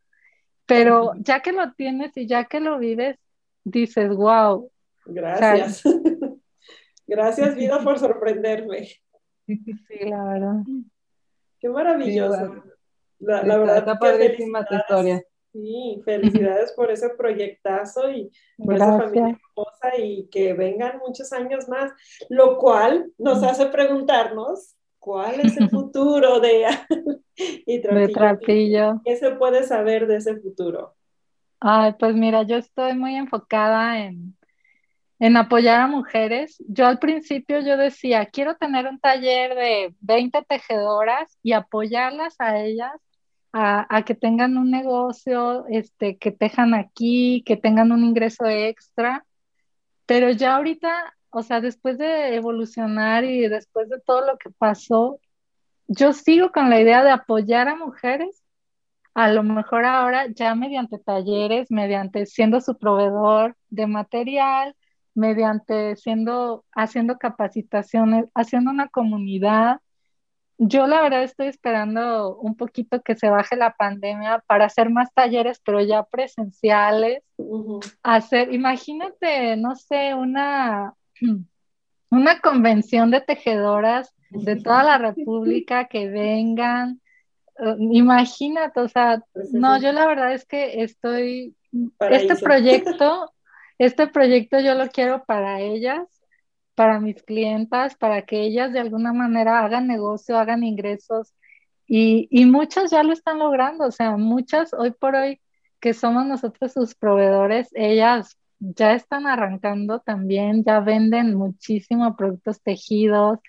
Pero ya que lo tienes y ya que lo vives, dices, wow. Gracias. *laughs* Gracias, vida, por sorprenderme. Sí, la verdad. Qué maravilloso. la, verdad, está padrísima tu historia. Sí, felicidades por ese proyectazo y por esa familia hermosa y que vengan muchos años más, lo cual nos hace preguntarnos cuál es el *laughs* futuro de, *laughs* y de Trapillo. ¿Qué se puede saber de ese futuro? Ay, pues mira, yo estoy muy enfocada en, en apoyar a mujeres. Yo al principio yo decía, quiero tener un taller de 20 tejedoras y apoyarlas a ellas a, que tengan un negocio, este, que tejan aquí, que tengan un ingreso extra. Pero ya ahorita, o sea, después de evolucionar y después de todo lo que pasó, yo sigo con la idea de apoyar a mujeres, a lo mejor ahora ya mediante talleres, mediante siendo su proveedor de material, mediante siendo, haciendo capacitaciones, haciendo una comunidad, yo la verdad estoy esperando un poquito que se baje la pandemia para hacer más talleres, pero ya presenciales. Hacer, imagínate, no sé, una, *clears throat* una convención de tejedoras de toda la República que vengan. Uh, imagínate, o sea, pues no, yo la verdad es que estoy, este proyecto, este proyecto yo lo quiero para ellas para mis clientas, para que ellas de alguna manera hagan negocio, hagan ingresos. Y, y muchas ya lo están logrando, o sea, muchas hoy por hoy que somos nosotros sus proveedores, ellas ya están arrancando también, ya venden muchísimo productos tejidos.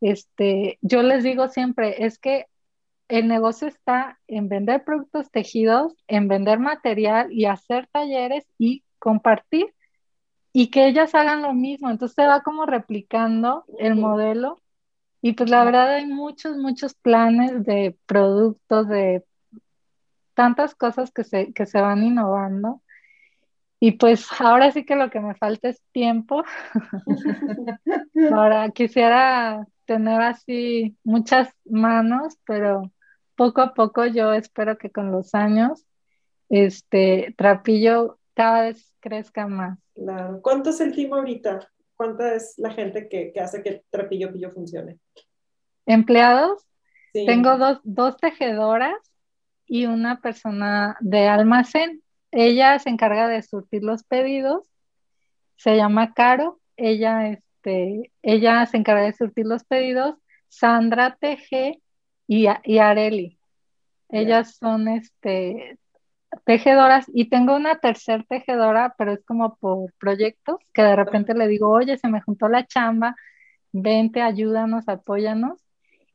Este, yo les digo siempre, es que el negocio está en vender productos tejidos, en vender material y hacer talleres y compartir y que ellas hagan lo mismo. Entonces se va como replicando el modelo y pues la verdad hay muchos, muchos planes de productos, de tantas cosas que se, que se van innovando. Y pues ahora sí que lo que me falta es tiempo. *laughs* ahora quisiera tener así muchas manos, pero poco a poco yo espero que con los años, este Trapillo cada vez crezca más. ¿Cuánto es el team ahorita? ¿Cuánta es la gente que, hace que Trapillo Pillo funcione? ¿Empleados? Tengo dos, dos tejedoras y una persona de almacén. Ella se encarga de surtir los pedidos. Se llama Caro. Ella, este, ella se encarga de surtir los pedidos. Sandra Teje y, y Areli. Ellas son este, tejedoras y tengo una tercer tejedora, pero es como por proyectos, que de repente le digo, oye, se me juntó la chamba, vente, ayúdanos, apóyanos.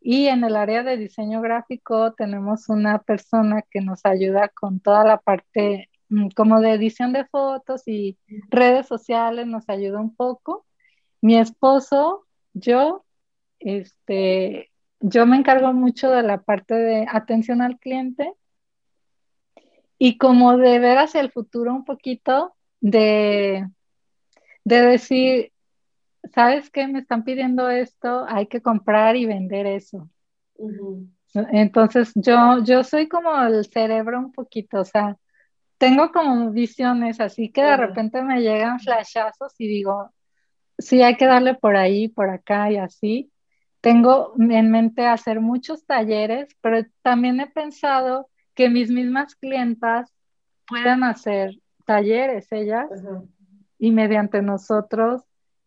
Y en el área de diseño gráfico tenemos una persona que nos ayuda con toda la parte mm, como de edición de fotos y redes sociales, nos ayuda un poco. Mi esposo, yo, este, yo me encargo mucho de la parte de atención al cliente y como de ver hacia el futuro un poquito, de, de decir, ¿sabes qué? Me están pidiendo esto, hay que comprar y vender eso. Entonces, yo, yo soy como el cerebro un poquito, o sea, tengo como visiones, así que de repente me llegan flashazos y digo, sí, hay que darle por ahí, por acá y así. Tengo en mente hacer muchos talleres, pero también he pensado que mis mismas clientas puedan hacer talleres ellas y mediante nosotros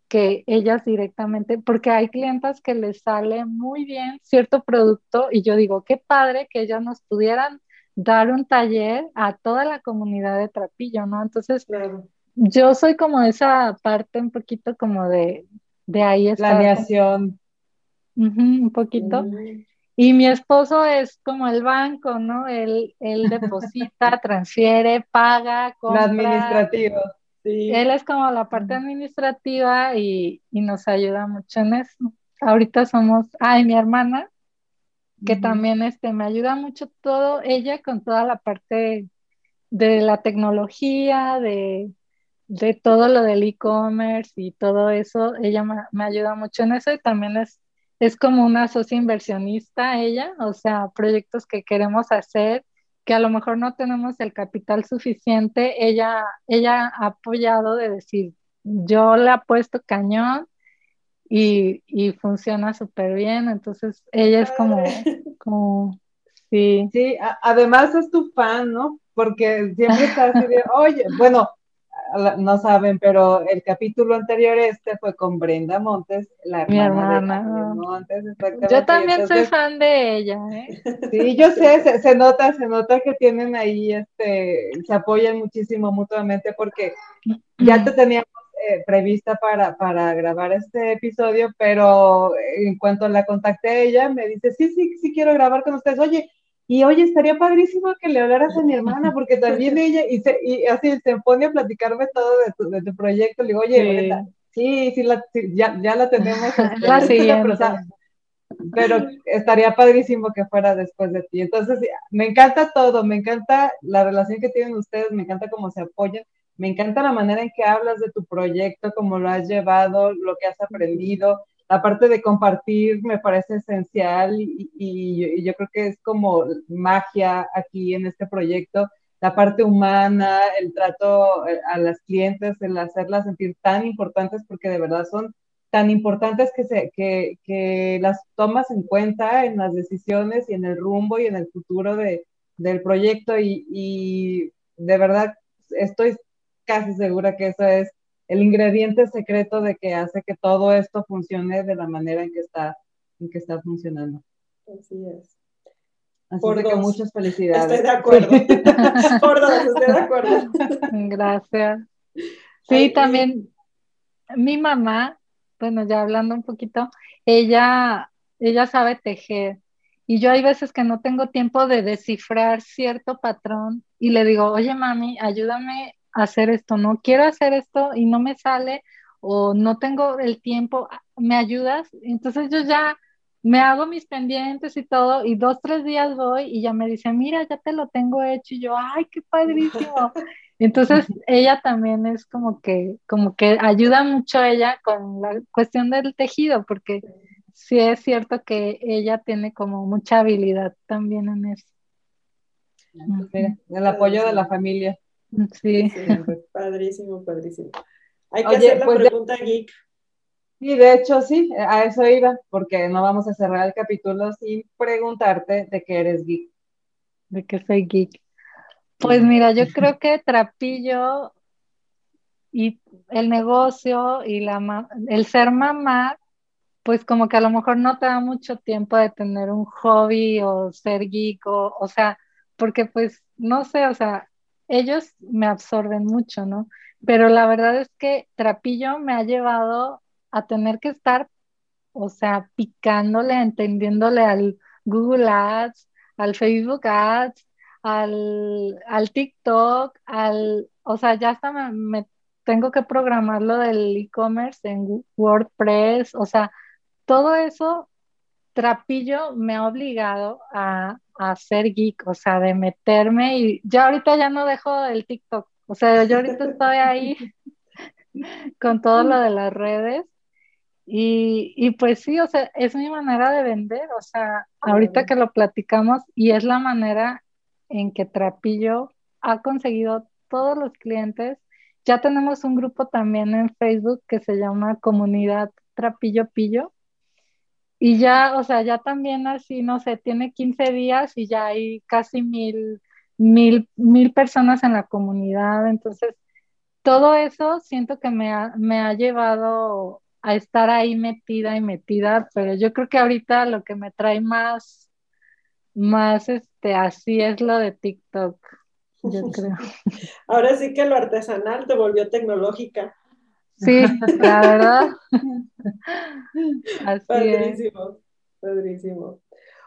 que ellas directamente, porque hay clientas que les sale muy bien cierto producto y yo digo, qué padre que ellas nos pudieran dar un taller a toda la comunidad de Trapillo, ¿no? Entonces, yo soy como esa parte un poquito como de, de ahí está. Planeación. un poquito. Y mi esposo es como el banco, ¿no? Él, él deposita, *laughs* transfiere, paga, compra. La administrativa. Sí. Él es como la parte administrativa y, nos ayuda mucho en eso. Ahorita somos, ay, mi hermana, que también este, me ayuda mucho todo, ella con toda la parte de la tecnología, de, de todo lo del e-commerce y todo eso, ella me, me, ayuda mucho en eso y también es es como una socia inversionista ella, o sea, proyectos que queremos hacer, que a lo mejor no tenemos el capital suficiente, ella, ella ha apoyado de decir, yo le puesto cañón y, y funciona súper bien, entonces ella es como, como, sí. Sí, además es tu fan, ¿no? Porque siempre está así de, oye, bueno, no saben, pero el capítulo anterior este fue con Brenda Montes, la hermana, De Montes. Yo también soy fan de ella, ¿eh? *laughs* Sí, yo sé, se, nota, se nota que tienen ahí, este, se apoyan muchísimo mutuamente porque ya te teníamos eh, prevista para, para grabar este episodio, pero en cuanto la contacté ella, me dice, sí, sí, sí quiero grabar con ustedes. Oye, y oye, estaría padrísimo que le hablaras a mi *laughs* hermana, porque también *laughs* ella, y, se, y así se pone a platicarme todo de tu, de tu proyecto. Le digo, oye, sí, sí, la, ya, ya, la tenemos. *laughs* Este, la siguiente. Pero, estaría padrísimo que fuera después de ti. Entonces, me encanta todo, me encanta la relación que tienen ustedes, me encanta cómo se apoyan, me encanta la manera en que hablas de tu proyecto, cómo lo has llevado, lo que has aprendido la parte de compartir me parece esencial y, yo creo que es como magia aquí en este proyecto. La parte humana, el trato eh, a las clientes, el hacerlas sentir tan importantes porque de verdad son tan importantes que, se, que, las tomas en cuenta en las decisiones y en el rumbo y en el futuro de, del proyecto y, y de verdad estoy casi segura que eso es el ingrediente secreto de que hace que todo esto funcione de la manera en que está, en que está funcionando. Así es. Así que muchas felicidades. Estoy de acuerdo. *laughs* Por dos, estoy de acuerdo. Gracias. Sí, también mi mamá, bueno, ya hablando un poquito, ella, ella sabe tejer. Y yo hay veces que no tengo tiempo de descifrar cierto patrón y le digo, oye mami, ayúdame hacer esto, no quiero hacer esto y no me sale o no tengo el tiempo, ¿me ayudas? Entonces yo ya me hago mis pendientes y todo y dos, tres días voy y ya me dice, mira, ya te lo tengo hecho y yo, ay, qué padrísimo. *laughs* Entonces ella también es como que, como que ayuda mucho a ella con la cuestión del tejido, porque sí es cierto que ella tiene como mucha habilidad también en eso. el apoyo de la familia. Sí. padrísimo, padrísimo. Hay que hacer la pues pregunta geek. Sí, de hecho sí, a eso iba, porque no vamos a cerrar el capítulo sin preguntarte de qué eres geek. De qué soy geek. Pues mira, yo creo que Trapillo y el negocio y la el ser mamá, pues como que a lo mejor no te da mucho tiempo de tener un hobby o ser geek o, o sea, porque pues no sé, o sea, ellos me absorben mucho, ¿no? Pero la verdad es que Trapillo me ha llevado a tener que estar, o sea, picándole, entendiéndole al Google Ads, al Facebook Ads, al, al TikTok, al, o sea, ya hasta me, me tengo que programar lo del e-commerce en WordPress, o sea, todo eso, Trapillo me ha obligado a, a ser geek, o sea, de meterme y ya ahorita ya no dejo el TikTok, o sea, yo ahorita estoy ahí *laughs* con todo lo de las redes y, y, pues sí, o sea, es mi manera de vender, o sea, ahorita que lo platicamos y es la manera en que Trapillo ha conseguido todos los clientes. Ya tenemos un grupo también en Facebook que se llama Comunidad Trapillo Pillo y ya, o sea, ya también así, no sé, tiene 15 días y ya hay casi mil, mil, mil personas en la comunidad. Entonces, todo eso siento que me ha, me ha llevado a estar ahí metida y metida, pero yo creo que ahorita lo que me trae más, más, este, así es lo de TikTok, yo *laughs* creo. Ahora sí que lo artesanal te volvió tecnológica. Sí, la verdad. *laughs* Así padrísimo, padrísimo.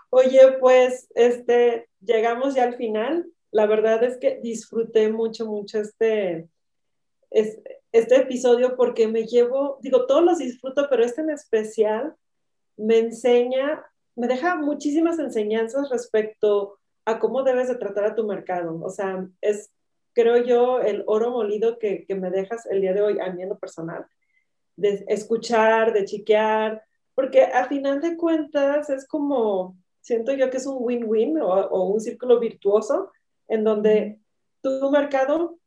Oye, pues este, llegamos ya al final. La verdad es que disfruté mucho, mucho este, este, este episodio porque me llevo, digo, todos los disfruto, pero este en especial me enseña, me deja muchísimas enseñanzas respecto a cómo debes de tratar a tu mercado. O sea, es creo yo, el oro molido que, me dejas el día de hoy a mí en lo personal, de escuchar, de chiquear, porque a final de cuentas es como, siento yo que es un win-win o, o, un círculo virtuoso en donde tu mercado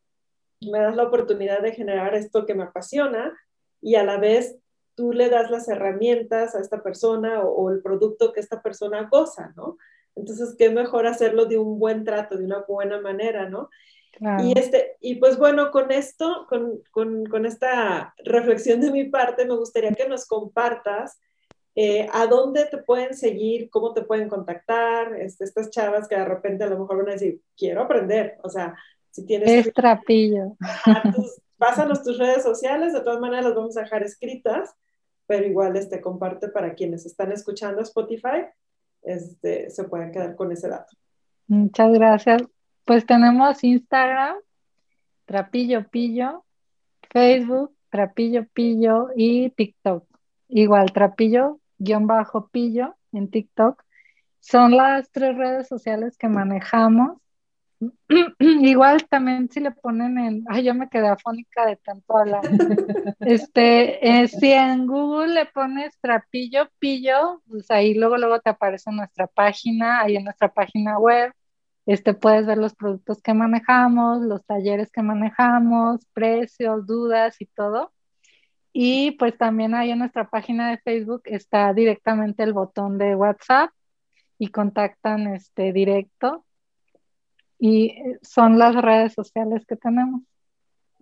me das la oportunidad de generar esto que me apasiona y a la vez tú le das las herramientas a esta persona o, el producto que esta persona goza, ¿no? Entonces, qué mejor hacerlo de un buen trato, de una buena manera, ¿no? Y, este, y pues bueno, con esto, con, con, con, esta reflexión de mi parte, me gustaría que nos compartas eh, a dónde te pueden seguir, cómo te pueden contactar, este, estas chavas que de repente a lo mejor van a decir, quiero aprender, o sea, si tienes... Es trapillo. Tus, *laughs* pásanos tus redes sociales, de todas maneras las vamos a dejar escritas pero igual este, comparte para quienes están escuchando Spotify, este, se pueden quedar con ese dato. Muchas gracias. Pues tenemos Instagram, Trapillo Pillo, Facebook, Trapillo Pillo y TikTok. Igual, Trapillo guion bajo Pillo en TikTok. Son las tres redes sociales que manejamos. *clears throat* Igual también si le ponen en, ay, yo me quedé afónica de tanto hablar. *laughs* este, eh, si en Google le pones trapillo, pillo, pues ahí luego, luego te aparece nuestra página, ahí en nuestra página web. Este, puedes ver los productos que manejamos, los talleres que manejamos, precios, dudas y todo. Y pues también ahí en nuestra página de Facebook está directamente el botón de WhatsApp y contactan este directo y eh, son las redes sociales que tenemos.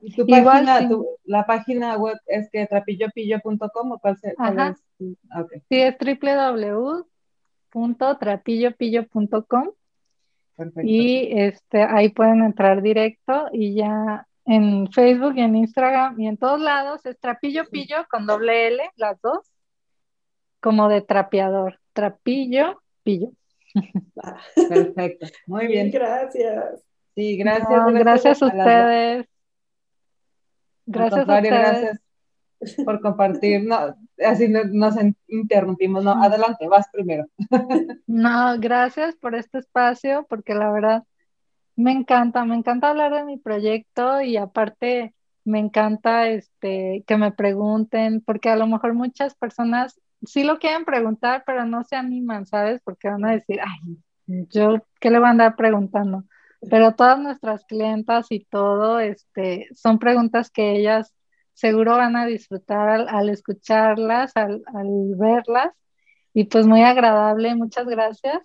¿Y tu página, la página web es que trapillopillo.com o cuál, es? Okay. Sí, es www.trapillopillo.com y este, ahí pueden entrar directo y ya en Facebook y en Instagram y en todos lados es Trapillo Pillo con doble L, las dos, como de trapeador, Trapillo Pillo. *laughs* Perfecto, muy bien. Gracias. Sí, gracias. gracias, a ustedes. Gracias a ustedes. Gracias por compartir. No, así nos interrumpimos. No, adelante, vas primero. No, gracias por este espacio, porque la verdad me encanta, me encanta hablar de mi proyecto y aparte me encanta este que me pregunten, porque a lo mejor muchas personas sí lo quieren preguntar, pero no se animan, ¿sabes? Porque van a decir, ay, yo, ¿qué le voy a andar preguntando? Pero todas nuestras clientas y todo, este, son preguntas que ellas seguro van a disfrutar al, escucharlas, al, verlas. Y pues muy agradable, muchas gracias.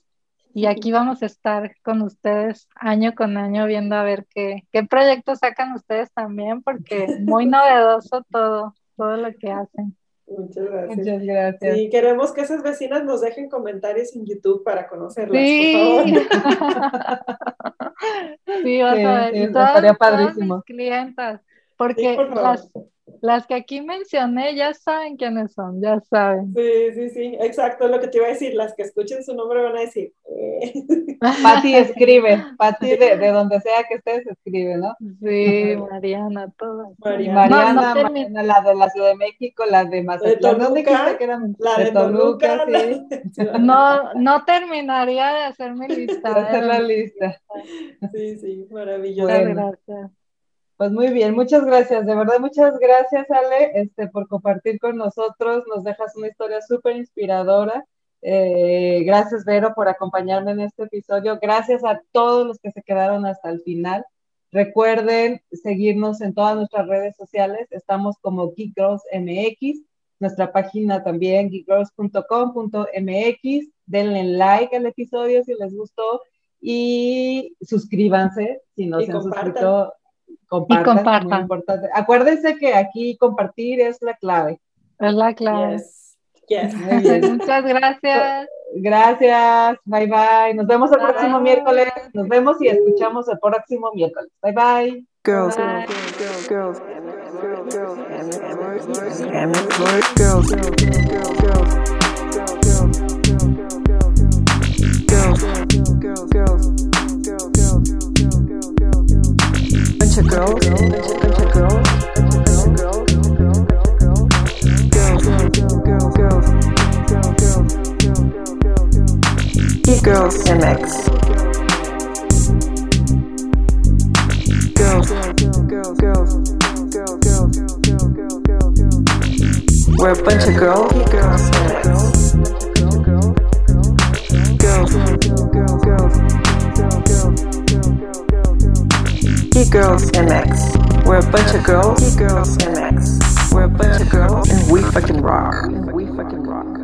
Y *laughs* aquí vamos a estar con ustedes año con año viendo a ver qué, qué proyectos sacan ustedes también, porque *laughs* muy novedoso todo, todo lo que hacen. Muchas gracias. Muchas gracias. Y queremos que esas vecinas nos dejen comentarios en YouTube para conocerlas, sí. por favor. *laughs* sí, vas a ver. y todas, padrísimo. mis clientas, porque las, las que aquí mencioné ya saben quiénes son, ya saben. Sí, sí, sí, exacto, lo que te iba a decir, las que escuchen su nombre van a decir. Eh. *laughs* Pati escribe, Pati de, de, donde sea que estés escribe, ¿no? Sí, Mariana, todas. Mariana, Mariana, Mariana la de la Ciudad de México, la de Mazatlán, ¿dónde que eran? La de, Toluca, sí. No, no terminaría de hacer mi lista. De hacer la lista. Sí, sí, maravilloso. Muchas gracias. Pues muy bien, muchas gracias, de verdad muchas gracias Ale este, por compartir con nosotros, nos dejas una historia súper inspiradora. Eh, gracias Vero por acompañarme en este episodio, gracias a todos los que se quedaron hasta el final. Recuerden seguirnos en todas nuestras redes sociales, estamos como Geek MX, nuestra página también geekgirls.com.mx, denle like al episodio si les gustó y suscríbanse si no se han suscrito Compartan, Acuérdense que aquí compartir es la clave. Es la clave. Muchas gracias. Gracias. Bye bye. Nos vemos el próximo miércoles. Nos vemos y escuchamos el próximo miércoles. Bye bye. Girls, girls, bunch of girls, bunch of girls, bunch of girls, girls, girls, girls, girls, MX. Girls, girls, girls, girls, girls, girls, girls, girls, girls. We're a bunch of girls, girls MX. Girls, Geek Girls MX. We're a bunch of girls, Geek Girls MX. We're a bunch of girls, and we fucking rock. And we fucking rock.